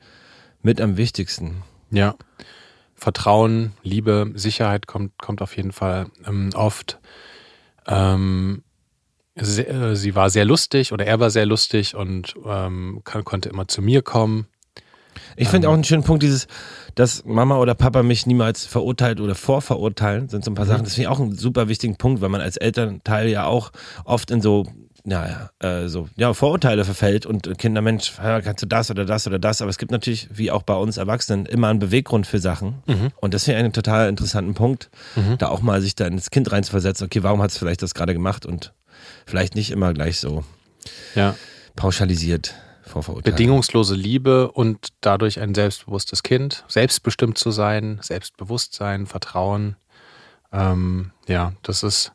mit am wichtigsten. Ja. Vertrauen, Liebe, Sicherheit kommt, kommt auf jeden Fall ähm, oft. Ähm, sie, äh, sie war sehr lustig oder er war sehr lustig und ähm, kann, konnte immer zu mir kommen. Ich finde auch einen schönen Punkt, dieses, dass Mama oder Papa mich niemals verurteilt oder vorverurteilen, sind so ein paar Sachen. Das finde ich auch einen super wichtigen Punkt, weil man als Elternteil ja auch oft in so, naja, äh, so, ja, Vorurteile verfällt und Kinder, Mensch, kannst du das oder das oder das. Aber es gibt natürlich, wie auch bei uns Erwachsenen, immer einen Beweggrund für Sachen. Und das finde ich einen total interessanten Punkt, da auch mal sich da ins Kind reinzuversetzen. Okay, warum hat es vielleicht das gerade gemacht und vielleicht nicht immer gleich so Ja. pauschalisiert. Bedingungslose Liebe und dadurch ein selbstbewusstes Kind, selbstbestimmt zu sein, Selbstbewusstsein, Vertrauen. Ähm, ja, das ist,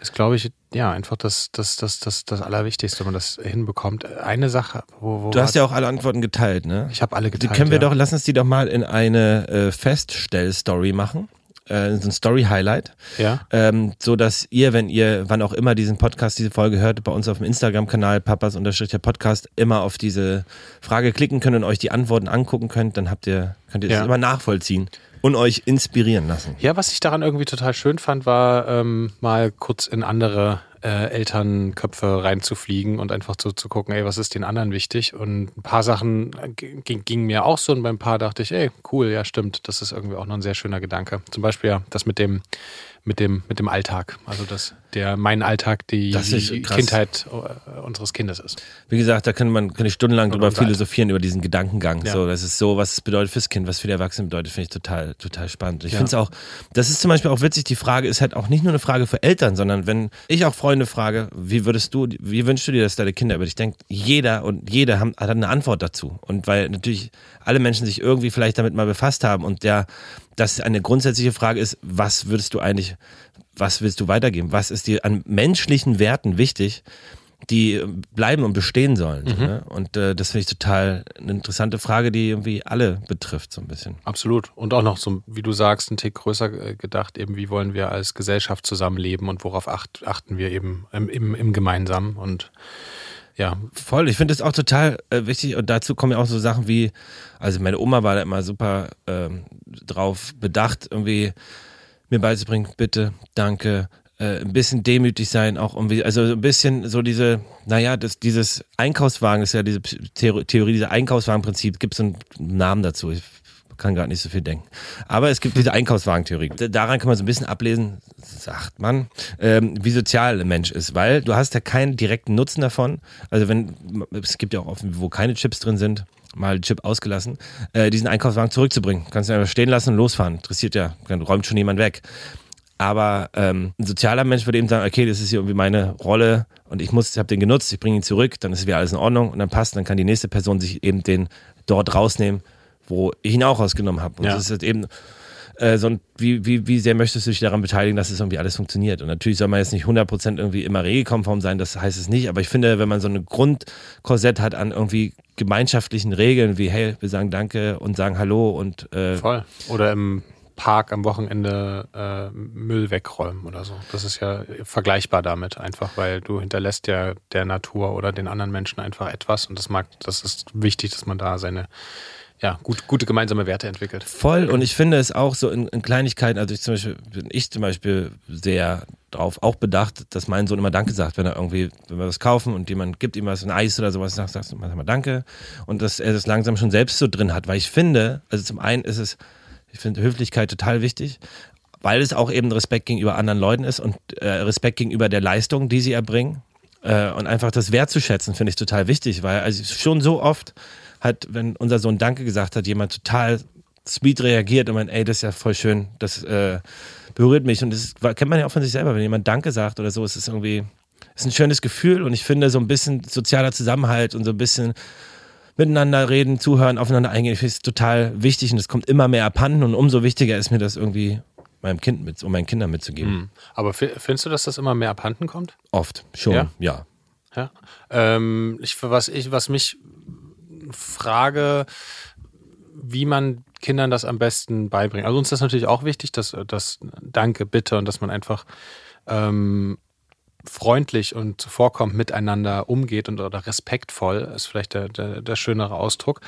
ist glaube ich, ja, einfach das, das, das, das, das Allerwichtigste, wenn man das hinbekommt. Eine Sache, wo, wo Du hast ja auch alle Antworten geteilt, ne? ich habe alle Die geteilt. können wir ja. doch, lass uns die doch mal in eine äh, Feststell-Story machen. Äh, so ein Story-Highlight. Ja. Ähm, so dass ihr, wenn ihr, wann auch immer diesen Podcast, diese Folge hört, bei uns auf dem Instagram-Kanal papas der Podcast immer auf diese Frage klicken könnt und euch die Antworten angucken könnt, dann habt ihr, könnt ihr Ja. das immer nachvollziehen und euch inspirieren lassen. Ja, was ich daran irgendwie total schön fand, war ähm, mal kurz in andere äh, Elternköpfe reinzufliegen und einfach so zu gucken, ey, was ist den anderen wichtig? Und ein paar Sachen ging, gingen mir auch so und beim paar dachte ich, ey, cool, ja, stimmt, das ist irgendwie auch noch ein sehr schöner Gedanke. Zum Beispiel ja, das mit dem, mit dem, mit dem Alltag. Also dass der mein Alltag die, die. Kindheit äh, unseres Kindes ist. Wie gesagt, da kann man kann ich stundenlang Oder drüber Alter. philosophieren, über diesen Gedankengang. Ja. So, das ist so, was es bedeutet fürs Kind, was für die Erwachsenen bedeutet, finde ich total, total spannend. Ich Ja. finde es auch, das ist zum Beispiel auch witzig, die Frage ist halt auch nicht nur eine Frage für Eltern, sondern wenn ich auch Freunde frage, wie würdest du, wie wünschst du dir, dass deine Kinder über dich denken? Jeder und jeder haben, hat eine Antwort dazu. Und weil natürlich alle Menschen sich irgendwie vielleicht damit mal befasst haben und der, das eine grundsätzliche Frage ist, was würdest du eigentlich, was willst du weitergeben? Was ist dir an menschlichen Werten wichtig? die bleiben und bestehen sollen. so, Ne? Und äh, das finde ich total eine interessante Frage, die irgendwie alle betrifft, so ein bisschen. Absolut. Und auch noch so, wie du sagst, ein Tick größer äh, gedacht, eben wie wollen wir als Gesellschaft zusammenleben und worauf acht, achten wir eben im, im, im Gemeinsamen. Und Ja, Voll, ich finde das auch total äh, wichtig und dazu kommen ja auch so Sachen wie, also meine Oma war da immer super ähm, drauf bedacht, irgendwie mir beizubringen, bitte, danke, äh, ein bisschen demütig sein, auch irgendwie, also ein bisschen so diese, naja, das, dieses Einkaufswagen, ist ja diese Theorie, dieses Einkaufswagenprinzip, gibt es einen Namen dazu. Ich kann gerade nicht so viel denken. Aber es gibt diese <laughs> Einkaufswagentheorie. Daran kann man so ein bisschen ablesen, sagt man, ähm, wie sozial ein Mensch ist, weil du hast ja keinen direkten Nutzen davon. Also wenn, es gibt ja auch oft, wo keine Chips drin sind, mal Chip ausgelassen, äh, diesen Einkaufswagen zurückzubringen. Kannst du einfach stehen lassen und losfahren. Interessiert ja, dann räumt schon jemand weg. Aber ähm, ein sozialer Mensch würde eben sagen, okay, das ist hier irgendwie meine Rolle und ich muss, ich habe den genutzt, ich bringe ihn zurück, dann ist wieder alles in Ordnung und dann passt, dann kann die nächste Person sich eben den dort rausnehmen, wo ich ihn auch rausgenommen habe. Und Ja. das ist halt eben äh, so ein, wie, wie, wie sehr möchtest du dich daran beteiligen, dass es irgendwie alles funktioniert? Und natürlich soll man jetzt nicht 100% irgendwie immer regelkonform sein, das heißt es nicht, aber ich finde, wenn man so ein Grundkorsett hat an irgendwie gemeinschaftlichen Regeln, wie hey, wir sagen Danke und sagen Hallo und äh, voll. Oder im Park am Wochenende äh, Müll wegräumen oder so. Das ist ja vergleichbar damit einfach, weil du hinterlässt ja der Natur oder den anderen Menschen einfach etwas und das mag, das ist wichtig, dass man da seine ja, gut, gute gemeinsame Werte entwickelt. Voll und ich finde es auch so in, in Kleinigkeiten, also ich zum Beispiel, bin ich zum Beispiel sehr drauf auch bedacht, dass mein Sohn immer Danke sagt, wenn er irgendwie, wenn wir was kaufen und jemand gibt ihm was, ein Eis oder sowas, sagt, sagst du mal Danke und dass er das langsam schon selbst so drin hat, weil ich finde, also zum einen ist es, ich finde Höflichkeit total wichtig, weil es auch eben Respekt gegenüber anderen Leuten ist und äh, Respekt gegenüber der Leistung, die sie erbringen. Äh, und einfach das wertzuschätzen, finde ich total wichtig, weil also schon so oft hat, wenn unser Sohn Danke gesagt hat, jemand total sweet reagiert und meint, ey, das ist ja voll schön, das äh, berührt mich. Und das kennt man ja auch von sich selber, wenn jemand Danke sagt oder so, ist es irgendwie, ist ein schönes Gefühl und ich finde so ein bisschen sozialer Zusammenhalt und so ein bisschen miteinander reden, zuhören, aufeinander eingehen, ich finde es total wichtig und es kommt immer mehr abhanden und umso wichtiger ist mir das irgendwie meinem Kind mit, um meinen Kindern mitzugeben. Hm. Aber fi- findest du, dass das immer mehr abhanden kommt? Oft, schon, Ja? ja. Ja. Ähm, ich, was ich, was mich frage, wie man Kindern das am besten beibringt. Also uns ist das natürlich auch wichtig, dass das Danke, Bitte und dass man einfach ähm, freundlich und zuvorkommt miteinander umgeht und oder respektvoll ist vielleicht der, der, der schönere Ausdruck.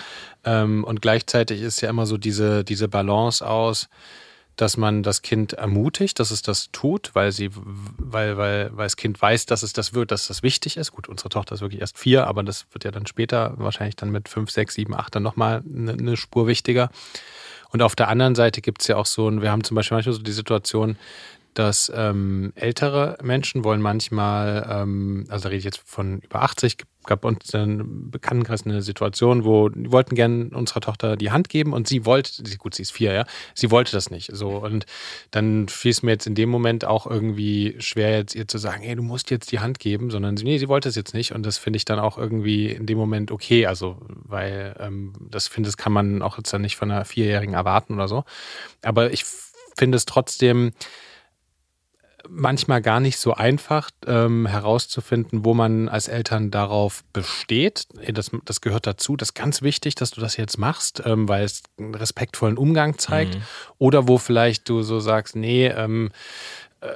Ähm, und gleichzeitig ist ja immer so diese, diese Balance aus, dass man das Kind ermutigt, dass es das tut, weil sie, weil, weil, weil das Kind weiß, dass es das wird, dass das wichtig ist. Gut, unsere Tochter ist wirklich erst vier, aber das wird ja dann später wahrscheinlich dann mit fünf, sechs, sieben, acht dann nochmal eine, eine Spur wichtiger. Und auf der anderen Seite gibt es ja auch so, ein, wir haben zum Beispiel manchmal so die Situation, dass ähm, ältere Menschen wollen manchmal, ähm, also da rede ich jetzt von über 80, gab uns im Bekanntenkreis eine Situation, wo die wollten gerne unserer Tochter die Hand geben und sie wollte, gut, sie ist vier, ja, sie wollte das nicht. So und dann fiel es mir jetzt in dem Moment auch irgendwie schwer, jetzt ihr zu sagen, hey, du musst jetzt die Hand geben, sondern sie, nee, sie wollte es jetzt nicht und das finde ich dann auch irgendwie in dem Moment okay, also weil ähm, das finde, das kann man auch jetzt dann nicht von einer Vierjährigen erwarten oder so. Aber ich finde es trotzdem manchmal gar nicht so einfach ähm, herauszufinden, wo man als Eltern darauf besteht. Das, das gehört dazu. Das ist ganz wichtig, dass du das jetzt machst, ähm, weil es einen respektvollen Umgang zeigt. Oder wo vielleicht du so sagst, nee, ähm, äh,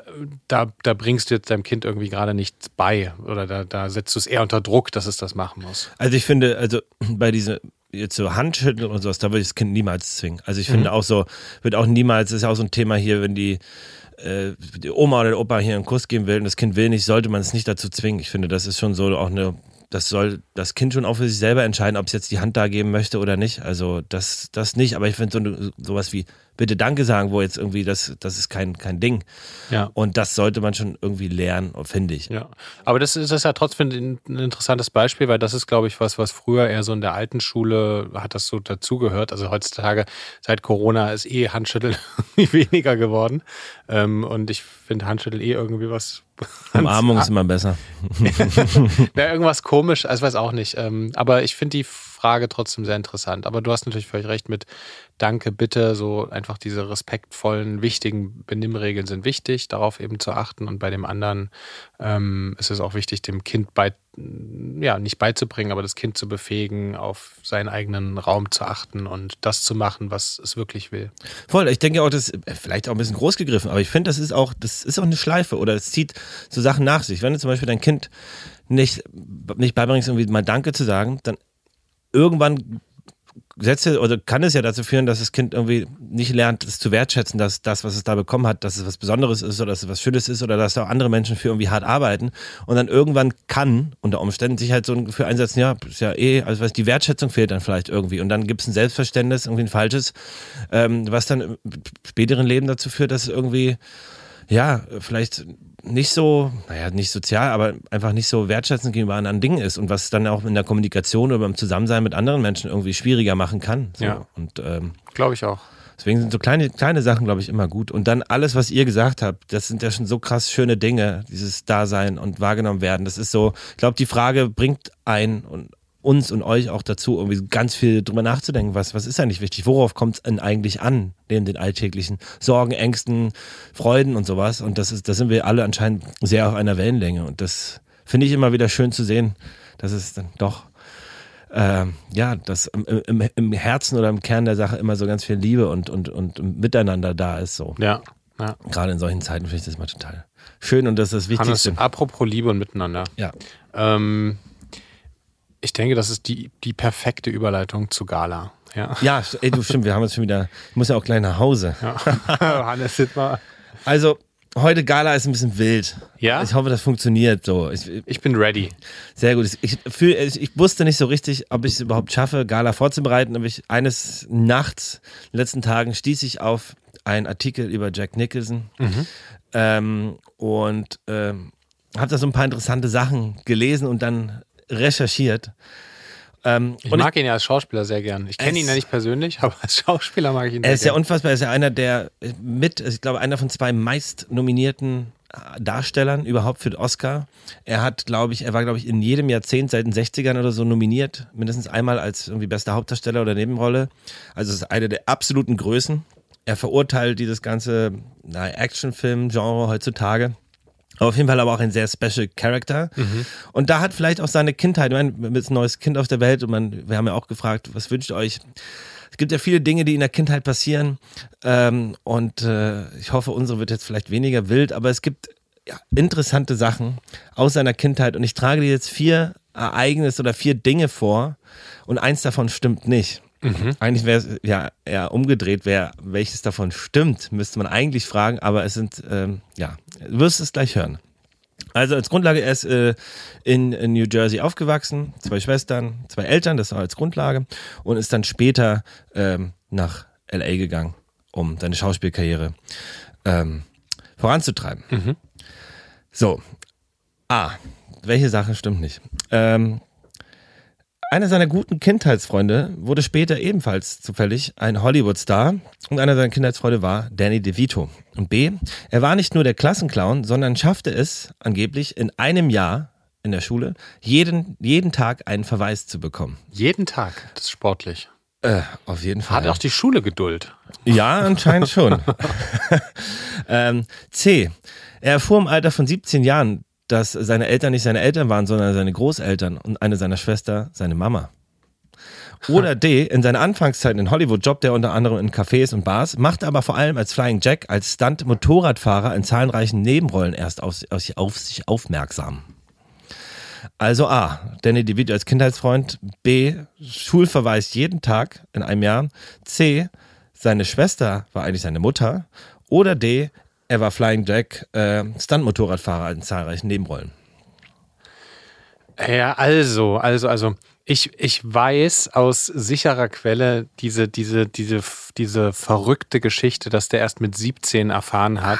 da, da bringst du jetzt deinem Kind irgendwie gerade nichts bei. Oder da, da setzt du es eher unter Druck, dass es das machen muss. Also ich finde, also <clears throat> bei diese jetzt so Handschütteln und sowas, da würde ich das Kind niemals zwingen. Also ich finde auch so, wird auch niemals, das ist ja auch so ein Thema hier, wenn die, äh, die Oma oder der Opa hier einen Kuss geben will und das Kind will nicht, sollte man es nicht dazu zwingen. Ich finde, das ist schon so auch eine, das soll das Kind schon auch für sich selber entscheiden, ob es jetzt die Hand da geben möchte oder nicht. Also das, das nicht, aber ich finde so sowas wie bitte Danke sagen, wo jetzt irgendwie das, das ist kein, kein Ding. Ja. Und das sollte man schon irgendwie lernen, finde ich. Ja, aber das ist, das ist ja trotzdem ein, interessantes Beispiel, weil das ist, glaube ich, was, was früher eher so in der alten Schule hat das so dazugehört. Also heutzutage, seit Corona ist eh Handschütteln <laughs> irgendwie weniger geworden. Ähm, und ich finde Handschütteln eh irgendwie was. Umarmung ist immer besser. <laughs> Ja, irgendwas komisch, also weiß auch nicht. Ähm, aber ich finde die Frage trotzdem sehr interessant. Aber du hast natürlich völlig recht mit Danke, bitte, so einfach diese respektvollen, wichtigen Benimmregeln sind wichtig, darauf eben zu achten. Und bei dem anderen ähm, ist es auch wichtig, dem Kind bei, ja, nicht beizubringen, aber das Kind zu befähigen, auf seinen eigenen Raum zu achten und das zu machen, was es wirklich will. Voll, ich denke auch, das ist vielleicht auch ein bisschen groß gegriffen, aber ich finde, das ist auch, das ist auch eine Schleife oder es zieht so Sachen nach sich. Wenn du zum Beispiel dein Kind nicht, nicht beibringst, irgendwie mal Danke zu sagen, dann irgendwann Sätze oder kann es ja dazu führen, dass das Kind irgendwie nicht lernt, es zu wertschätzen, dass das, was es da bekommen hat, dass es was Besonderes ist oder dass es was Schönes ist oder dass da auch andere Menschen für irgendwie hart arbeiten. Und dann irgendwann kann unter Umständen sich halt so ein Gefühl einsetzen, ja, ist ja eh, also was die Wertschätzung fehlt dann vielleicht irgendwie. Und dann gibt es ein Selbstverständnis, irgendwie ein falsches, ähm, was dann im späteren Leben dazu führt, dass irgendwie ja, vielleicht nicht so, naja, nicht sozial, aber einfach nicht so wertschätzend gegenüber anderen Dingen ist und was dann auch in der Kommunikation oder beim Zusammensein mit anderen Menschen irgendwie schwieriger machen kann. So. Ja. Und ähm, Glaube ich auch. deswegen sind so kleine, kleine Sachen, glaube ich, immer gut. Und dann alles, was ihr gesagt habt, das sind ja schon so krass schöne Dinge, dieses Dasein und wahrgenommen werden. Das ist so, ich glaube, die Frage bringt ein und uns und euch auch dazu, irgendwie ganz viel drüber nachzudenken, was, was ist eigentlich wichtig, worauf kommt es denn eigentlich an, neben den alltäglichen Sorgen, Ängsten, Freuden und sowas. Und das ist, da sind wir alle anscheinend sehr auf einer Wellenlänge. Und das finde ich immer wieder schön zu sehen, dass es dann doch, ähm, ja, dass im, im, im Herzen oder im Kern der Sache immer so ganz viel Liebe und, und, und Miteinander da ist. So. Ja. ja. Gerade in solchen Zeiten finde ich das mal total schön und das ist das Hannes, Wichtigste. apropos Liebe und Miteinander. Ja. Ähm, ich denke, das ist die, die perfekte Überleitung zu Gala. Ja. Ja, ey, du stimmt, wir haben jetzt schon wieder, ich muss ja auch gleich nach Hause. ja. <laughs> Hannes, mal. Also, heute Gala ist ein bisschen wild. Ja? Ich hoffe, das funktioniert so. Ich, Ich bin ready. sehr gut. Ich, fühl, ich, ich wusste nicht so richtig, ob ich es überhaupt schaffe, Gala vorzubereiten. Aber ich, eines Nachts, in den letzten Tagen, stieß ich auf einen Artikel über Jack Nicholson ähm, und ähm, habe da so ein paar interessante Sachen gelesen und dann recherchiert. Ähm, Ich und mag ihn ja als Schauspieler sehr gern. Ich kenne ihn ja nicht persönlich, <laughs> aber als Schauspieler mag ich ihn Er sehr ist ja gern. unfassbar, er ist ja einer der mit, ich glaube, einer von zwei meist nominierten äh, Darstellern überhaupt für den Oscar. Er hat, glaube ich, er war, glaube ich, in jedem Jahrzehnt seit den 60ern oder so nominiert, mindestens einmal als irgendwie bester Hauptdarsteller oder Nebenrolle. Also es ist einer der absoluten Größen. Er verurteilt dieses ganze Actionfilm-Genre heutzutage. Aber auf jeden Fall aber auch ein sehr special Character. Und da hat vielleicht auch seine Kindheit, ich meine, wir haben jetzt ein neues Kind auf der Welt und man, wir haben ja auch gefragt, was wünscht ihr euch? Es gibt ja viele Dinge, die in der Kindheit passieren. Ähm, und äh, ich hoffe, unsere wird jetzt vielleicht weniger wild, aber es gibt ja, interessante Sachen aus seiner Kindheit. Und ich trage dir jetzt vier Ereignisse oder vier Dinge vor und eins davon stimmt nicht. Eigentlich wäre es ja eher umgedreht, wer welches davon stimmt, müsste man eigentlich fragen, aber es sind, ähm, ja, du wirst es gleich hören. Also als Grundlage, er ist äh, in, in New Jersey aufgewachsen, zwei Schwestern, zwei Eltern, das war als Grundlage und ist dann später ähm, nach LA gegangen, um seine Schauspielkarriere ähm, voranzutreiben. So, A, welche Sache stimmt nicht? Ähm, einer seiner guten Kindheitsfreunde wurde später ebenfalls zufällig ein Hollywood-Star und einer seiner Kindheitsfreunde war Danny DeVito. Und B, er war nicht nur der Klassenclown, sondern schaffte es angeblich in einem Jahr in der Schule jeden, jeden Tag einen Verweis zu bekommen. Jeden Tag. Das ist sportlich. Äh, auf jeden Fall. Hat auch die Schule Geduld. Ja, anscheinend schon. <laughs> ähm, C. Er erfuhr im Alter von 17 Jahren, dass seine Eltern nicht seine Eltern waren, sondern seine Großeltern und eine seiner Schwester seine Mama. Oder D. In seiner Anfangszeit in Hollywood jobbte er unter anderem in Cafés und Bars, machte aber vor allem als Flying Jack, als Stunt-Motorradfahrer in zahlreichen Nebenrollen erst auf, auf, auf sich aufmerksam. Also A. Danny DeVito als Kindheitsfreund. B. Schulverweis jeden Tag in einem Jahr. C. Seine Schwester war eigentlich seine Mutter. Oder D. Er war Flying Jack, äh, Stunt-Motorradfahrer in zahlreichen Nebenrollen. Ja, also, also, also, ich, ich weiß aus sicherer Quelle diese, diese, diese, diese verrückte Geschichte, dass der erst mit 17 erfahren hat,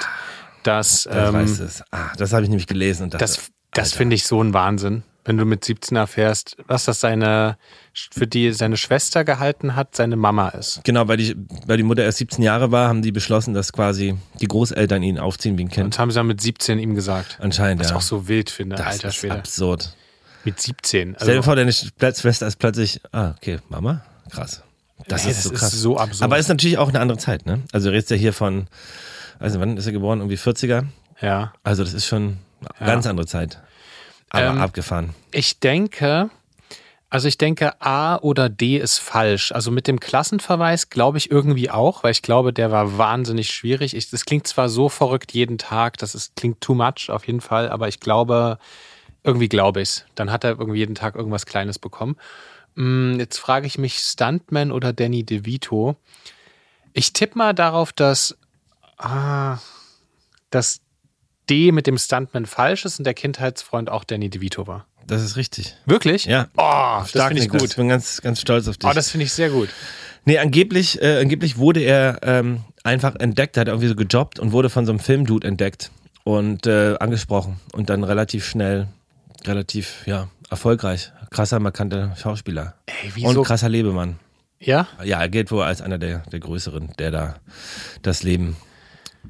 dass, Ich ähm, weiß es. Ah, das habe ich nämlich gelesen und dachte, das, das finde ich so ein Wahnsinn. Wenn du mit 17 erfährst, was das seine, für die seine Schwester gehalten hat, seine Mama ist. Genau, weil die, weil die Mutter erst 17 Jahre war, haben die beschlossen, dass quasi die Großeltern ihn aufziehen wie ein Kind. Und haben sie dann mit 17 ihm gesagt. Anscheinend, Was ja. ich auch so wild finde, das alter ist Schwede. absurd. Mit 17. Stell dir Also, vor, deine Schwester ist plötzlich, ah, okay, Mama, krass. Das nee, ist so krass. so absurd. Aber ist natürlich auch eine andere Zeit, ne? Also du redest ja hier von, also wann ist er geboren? Irgendwie 40er? ja. Also das ist schon eine ganz andere Zeit. Aber Ähm, abgefahren. Ich denke, also ich denke, A oder D ist falsch. Also mit dem Klassenverweis glaube ich irgendwie auch, weil ich glaube, der war wahnsinnig schwierig. Ich, das klingt zwar so verrückt jeden Tag, das ist, klingt too much auf jeden Fall, aber ich glaube, irgendwie glaube ich es. Dann hat er irgendwie jeden Tag irgendwas Kleines bekommen. Hm, Jetzt frage ich mich, Stuntman oder Danny DeVito? Ich tippe mal darauf, dass, ah, dass D mit dem Stuntman falsch ist und der Kindheitsfreund auch Danny DeVito war. Das ist richtig. Wirklich? Ja. Oh, das finde ich gut. Ich bin ganz, ganz stolz auf dich. Oh, das finde ich sehr gut. Nee, angeblich, äh, angeblich wurde er ähm, einfach entdeckt, er hat irgendwie so gejobbt und wurde von so einem Filmdude entdeckt und äh, angesprochen und dann relativ schnell, relativ, ja, erfolgreich. Krasser, markanter Schauspieler. Ey, Und wieso? krasser Lebemann. Ja? Ja, er gilt wohl als einer der, der Größeren, der da das Leben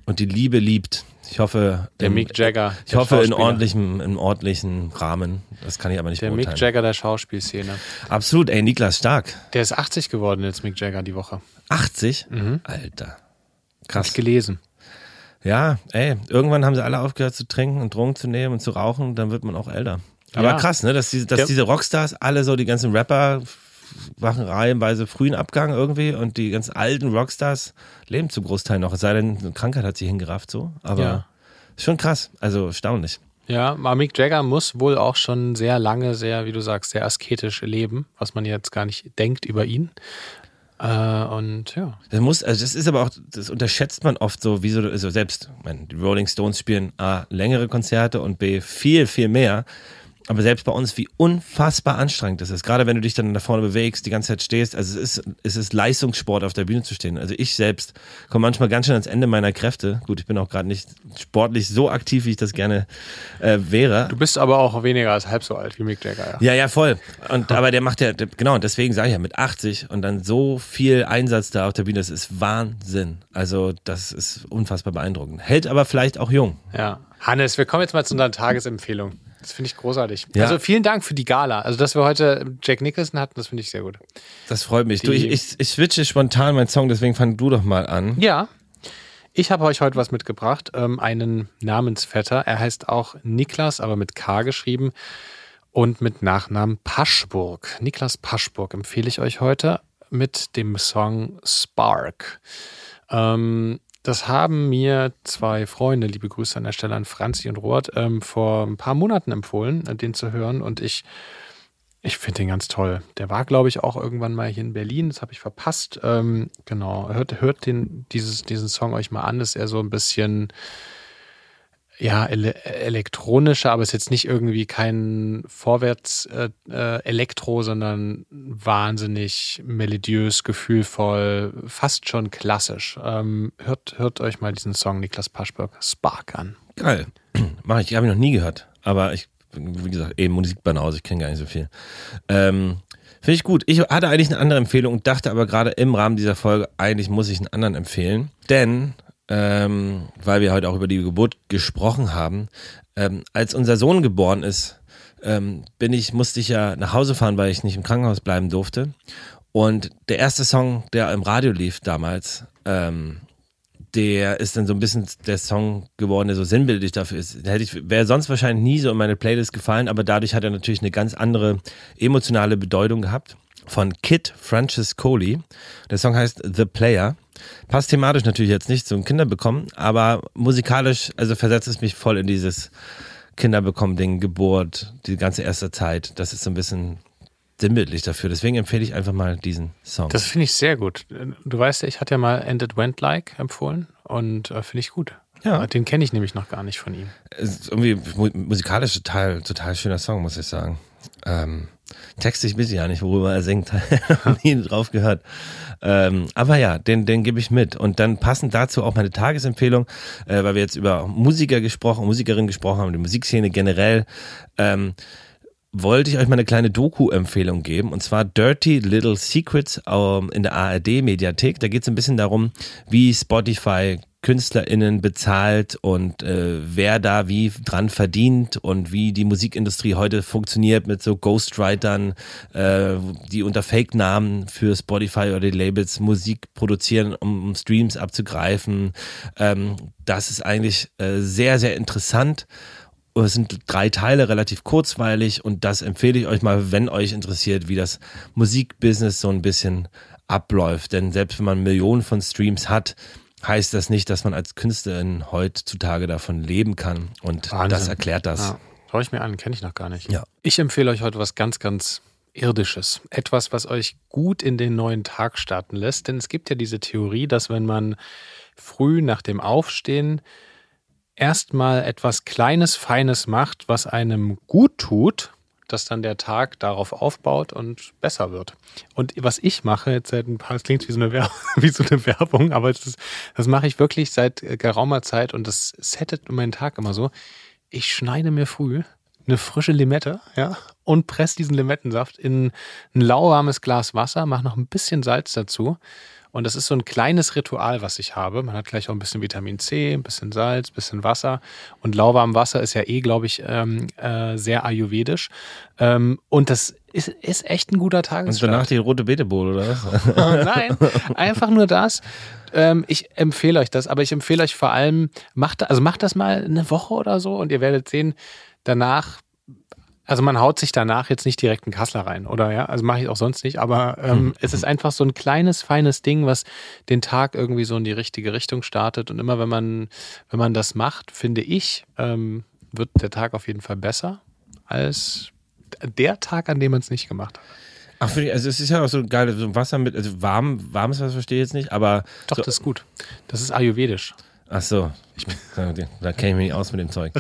und die Liebe liebt. Ich hoffe, Der im, Mick Jagger. ich der hoffe in ordentlichem, im ordentlichen Rahmen. Das kann ich aber nicht Der Mick beurteilen. Jagger der Schauspielszene. Absolut, ey, Niklas stark. Der ist 80 geworden jetzt, Mick Jagger, die Woche. 80? Mhm. Alter. Hab ich Krass. gelesen. Ja, ey, irgendwann haben sie alle aufgehört zu trinken und Drogen zu nehmen und zu rauchen, dann wird man auch älter. Aber Ja. krass, ne, dass, die, dass Der- diese Rockstars, alle so, die ganzen Rapper machen reihenweise frühen Abgang irgendwie und die ganz alten Rockstars leben zum Großteil noch. Es sei denn, eine Krankheit hat sie hingerafft so. Aber Ja. ist schon krass, also erstaunlich. Ja, Mick Jagger muss wohl auch schon sehr lange, sehr, wie du sagst, sehr asketisch leben, was man jetzt gar nicht denkt über ihn. Äh, und ja. Das muss, also das ist aber auch, das unterschätzt man oft so, wie so, also selbst, meine, die Rolling Stones spielen A, längere Konzerte und B, viel, viel mehr. Aber selbst bei uns, wie unfassbar anstrengend das ist. Gerade wenn du dich dann da vorne bewegst, die ganze Zeit stehst. Also es ist, es ist Leistungssport, auf der Bühne zu stehen. Also ich selbst komme manchmal ganz schön ans Ende meiner Kräfte. Gut, ich bin auch gerade nicht sportlich so aktiv, wie ich das gerne äh, wäre. Du bist aber auch weniger als halb so alt wie Mick Jagger, ja. Ja, ja, voll. Und aber der macht ja, der- genau, und deswegen sage ich ja, mit 80 und dann so viel Einsatz da auf der Bühne, das ist Wahnsinn. Also, das ist unfassbar beeindruckend. Hält aber vielleicht auch jung. Ja. Hannes, wir kommen jetzt mal zu einer Tagesempfehlung. Das finde ich großartig. Ja. Also vielen Dank für die Gala. Also, dass wir heute Jack Nicholson hatten, das finde ich sehr gut. Das freut mich. Du, ich, ich, ich switche spontan meinen Song, deswegen fang du doch mal an. Ja. Ich habe euch heute was mitgebracht, ähm, einen Namensvetter. Er heißt auch Niklas, aber mit K geschrieben und mit Nachnamen Paschburg. Niklas Paschburg empfehle ich euch heute mit dem Song Spark. Ähm, das haben mir zwei Freunde, liebe Grüße an der Stelle an Franzi und Robert, ähm, vor ein paar Monaten empfohlen, äh, den zu hören. Und ich, ich finde den ganz toll. Der war, glaube ich, auch irgendwann mal hier in Berlin. Das habe ich verpasst. Ähm, genau. Hört, hört den, dieses, diesen Song euch mal an. Ist eher so ein bisschen ja, ele elektronischer, aber ist jetzt nicht irgendwie kein Vorwärts-Elektro, sondern wahnsinnig melodiös, gefühlvoll, fast schon klassisch. Ähm, hört, hört euch mal diesen Song Niklas Paschberg Spark an. Geil. <clears throat> Mach ich, habe ich noch nie gehört. Aber ich, wie gesagt, eben Musikbanause, ich kenne gar nicht so viel. Ähm, Finde ich gut. Ich hatte eigentlich eine andere Empfehlung und dachte aber gerade im Rahmen dieser Folge, eigentlich muss ich einen anderen empfehlen. Denn, ähm, weil wir heute auch über die Geburt gesprochen haben, ähm, als unser Sohn geboren ist, ähm, bin ich, musste ich ja nach Hause fahren, weil ich nicht im Krankenhaus bleiben durfte. Und der erste Song, der im Radio lief damals, ähm, der ist dann so ein bisschen der Song geworden, der so sinnbildlich dafür ist. Hätte ich, wäre sonst wahrscheinlich nie so in meine Playlist gefallen, aber dadurch hat er natürlich eine ganz andere emotionale Bedeutung gehabt. Von Kid Francis Coley. Der Song heißt The Player. Passt thematisch natürlich jetzt nicht zum Kinderbekommen, aber musikalisch, also versetzt es mich voll in dieses Kinderbekommen-Ding, Geburt, die ganze erste Zeit. Das ist so ein bisschen sinnbildlich dafür. Deswegen empfehle ich einfach mal diesen Song. Das finde ich sehr gut. Du weißt ja, ich hatte ja mal It Went Like empfohlen und äh, finde ich gut. Ja. Den kenne ich nämlich noch gar nicht von ihm. Ist irgendwie mu musikalisch total, total schöner Song, muss ich sagen. Ähm, weiß ich ja nicht, worüber er singt. <laughs> Hab nie drauf gehört. Ähm, aber ja, den, den gebe ich mit. Und dann passend dazu auch meine Tagesempfehlung, äh, weil wir jetzt über Musiker gesprochen, Musikerinnen gesprochen haben, die Musikszene generell. Ähm, wollte ich euch mal eine kleine Doku-Empfehlung geben und zwar Dirty Little Secrets ähm, in der ARD-Mediathek. Da geht es ein bisschen darum, wie Spotify KünstlerInnen bezahlt und äh, wer da wie dran verdient und wie die Musikindustrie heute funktioniert mit so Ghostwritern, äh, die unter Fake-Namen für Spotify oder die Labels Musik produzieren, um, um Streams abzugreifen. Ähm, das ist eigentlich äh, sehr, sehr interessant. Es sind drei Teile, relativ kurzweilig und das empfehle ich euch mal, wenn euch interessiert, wie das Musikbusiness so ein bisschen abläuft. Denn selbst wenn man Millionen von Streams hat, heißt das nicht, dass man als Künstlerin heutzutage davon leben kann. Und Wahnsinn. das erklärt das. Ja, schau ich mir an, kenne ich noch gar nicht. Ja. Ich empfehle euch heute was ganz, ganz Irdisches. Etwas, was euch gut in den neuen Tag starten lässt. Denn es gibt ja diese Theorie, dass wenn man früh nach dem Aufstehen erstmal etwas Kleines, Feines macht, was einem gut tut, dass dann der Tag darauf aufbaut und besser wird. Und was ich mache jetzt seit ein paar, es klingt wie so eine, Wer <laughs> wie so eine Werbung, aber das, das mache ich wirklich seit äh, geraumer Zeit und das settet meinen Tag immer so. Ich schneide mir früh eine frische Limette, ja, und presse diesen Limettensaft in ein lauwarmes Glas Wasser, mache noch ein bisschen Salz dazu. Und das ist so ein kleines Ritual, was ich habe. Man hat gleich auch ein bisschen Vitamin C, ein bisschen Salz, ein bisschen Wasser. Und lauwarm Wasser ist ja eh, glaube ich, ähm, äh, sehr ayurvedisch. Ähm, und das ist, ist echt ein guter Und Tagesstart. danach die rote Beetebowl, oder was? <laughs> Nein, einfach nur das. Ähm, ich empfehle euch das, aber ich empfehle euch vor allem, macht, also macht das mal eine Woche oder so und ihr werdet sehen, danach, also man haut sich danach jetzt nicht direkt einen Kassler rein, oder ja, also mache ich auch sonst nicht, aber ähm, es ist einfach so ein kleines, feines Ding, was den Tag irgendwie so in die richtige Richtung startet und immer wenn man, wenn man das macht, finde ich, ähm, wird der Tag auf jeden Fall besser als der Tag, an dem man es nicht gemacht hat. Ach, finde ich, also es ist ja auch so geil, so Wasser mit, also warm, warmes Wasser verstehe ich jetzt nicht, aber. Doch, so, das ist gut. Das ist ayurvedisch. Ach so, da, da kenne ich mich nicht aus mit dem Zeug.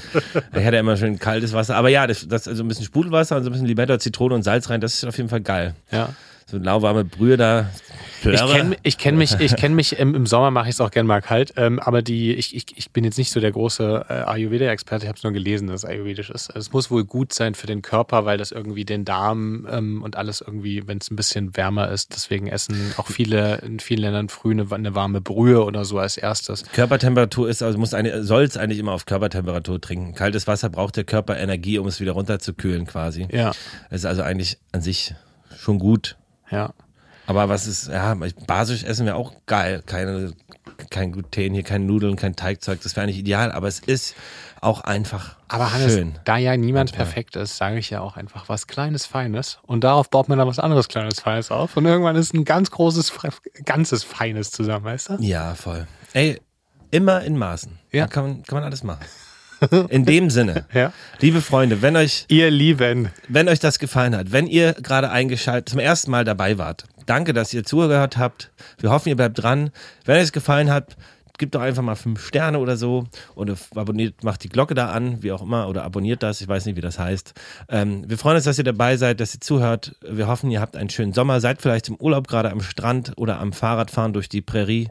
Ich hatte immer schön kaltes Wasser, aber ja, das, das also ein bisschen Sprudelwasser und so ein bisschen Limette, Zitrone und Salz rein, das ist auf jeden Fall geil. Ja. So lauwarme Brühe da. Ich kenne ich kenn mich, ich kenn mich im, im Sommer mache ich es auch gerne mal kalt, ähm, aber die, ich, ich, ich bin jetzt nicht so der große äh, Ayurveda-Experte, ich habe es nur gelesen, dass es ayurvedisch ist. Es muss wohl gut sein für den Körper, weil das irgendwie den Darm ähm, und alles irgendwie, wenn es ein bisschen wärmer ist, deswegen essen auch viele in vielen Ländern früh eine, eine warme Brühe oder so als erstes. Körpertemperatur ist, also muss eine, soll es eigentlich immer auf Körpertemperatur trinken. Kaltes Wasser braucht der Körper Energie, um es wieder runterzukühlen quasi. Ja, Es ist also eigentlich an sich schon gut. Ja. Aber was ist, ja, basisch essen wir auch geil. Keine, kein Gluten hier, keine Nudeln, kein Teigzeug. Das wäre eigentlich ideal, aber es ist auch einfach Aber Hannes, schön. da ja niemand perfekt ist, sage ich ja auch einfach was Kleines, Feines. Und darauf baut man dann was anderes Kleines, Feines auf. Und irgendwann ist ein ganz großes, ganzes Feines zusammen, weißt du? Ja, voll. Ey, immer in Maßen. Ja. Da kann man, kann man alles machen. In dem Sinne, <laughs> Ja. liebe Freunde, wenn euch, Ihr Lieben. wenn euch das gefallen hat, wenn ihr gerade eingeschaltet, zum ersten Mal dabei wart, danke, dass ihr zugehört habt. Wir hoffen, ihr bleibt dran. Wenn euch es gefallen hat, gebt doch einfach mal fünf Sterne oder so oder abonniert, macht die Glocke da an, wie auch immer, oder abonniert das, ich weiß nicht, wie das heißt. Ähm, wir freuen uns, dass ihr dabei seid, dass ihr zuhört. Wir hoffen, ihr habt einen schönen Sommer, seid vielleicht im Urlaub gerade am Strand oder am Fahrradfahren durch die Prärie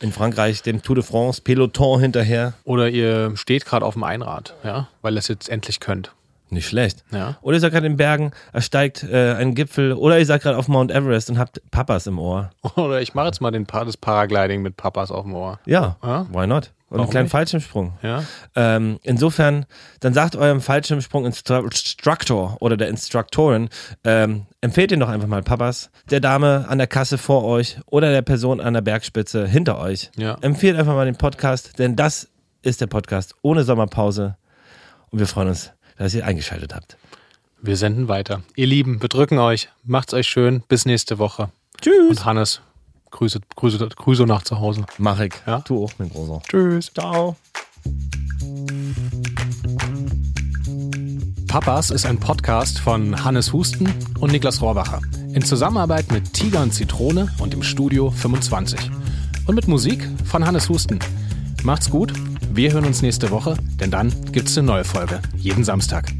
in Frankreich, dem Tour de France, Peloton hinterher. Oder ihr steht gerade auf dem Einrad, ja, weil ihr es jetzt endlich könnt. Nicht schlecht. Ja. Oder ihr seid gerade in den Bergen, ersteigt äh, einen Gipfel oder ihr seid gerade auf Mount Everest und habt Papas im Ohr. <laughs> Oder ich mache jetzt mal den pa das Paragliding mit Papas auf dem Ohr. Ja, Ja. why not? Und einen kleinen nicht? Fallschirmsprung. Ja. Ähm, insofern, dann sagt eurem Fallschirmsprung-Instructor oder der Instruktorin, ähm, empfehlt ihn doch einfach mal Papas, der Dame an der Kasse vor euch oder der Person an der Bergspitze hinter euch. Ja. Empfehlt einfach mal den Podcast, denn das ist der Podcast ohne Sommerpause. Und wir freuen uns, dass ihr eingeschaltet habt. Wir senden weiter. Ihr Lieben, wir drücken euch. Macht's euch schön. Bis nächste Woche. Tschüss. Und Hannes, Grüße, Grüße, Grüße nach zu Hause. Mach ich. Ja. Du auch, mein Großer. Tschüss. Ciao. Papas ist ein Podcast von Hannes Husten und Niklas Rohrbacher. In Zusammenarbeit mit Tiger und Zitrone und im Studio 25. Und mit Musik von Hannes Husten. Macht's gut. Wir hören uns nächste Woche, denn dann gibt's eine neue Folge. Jeden Samstag.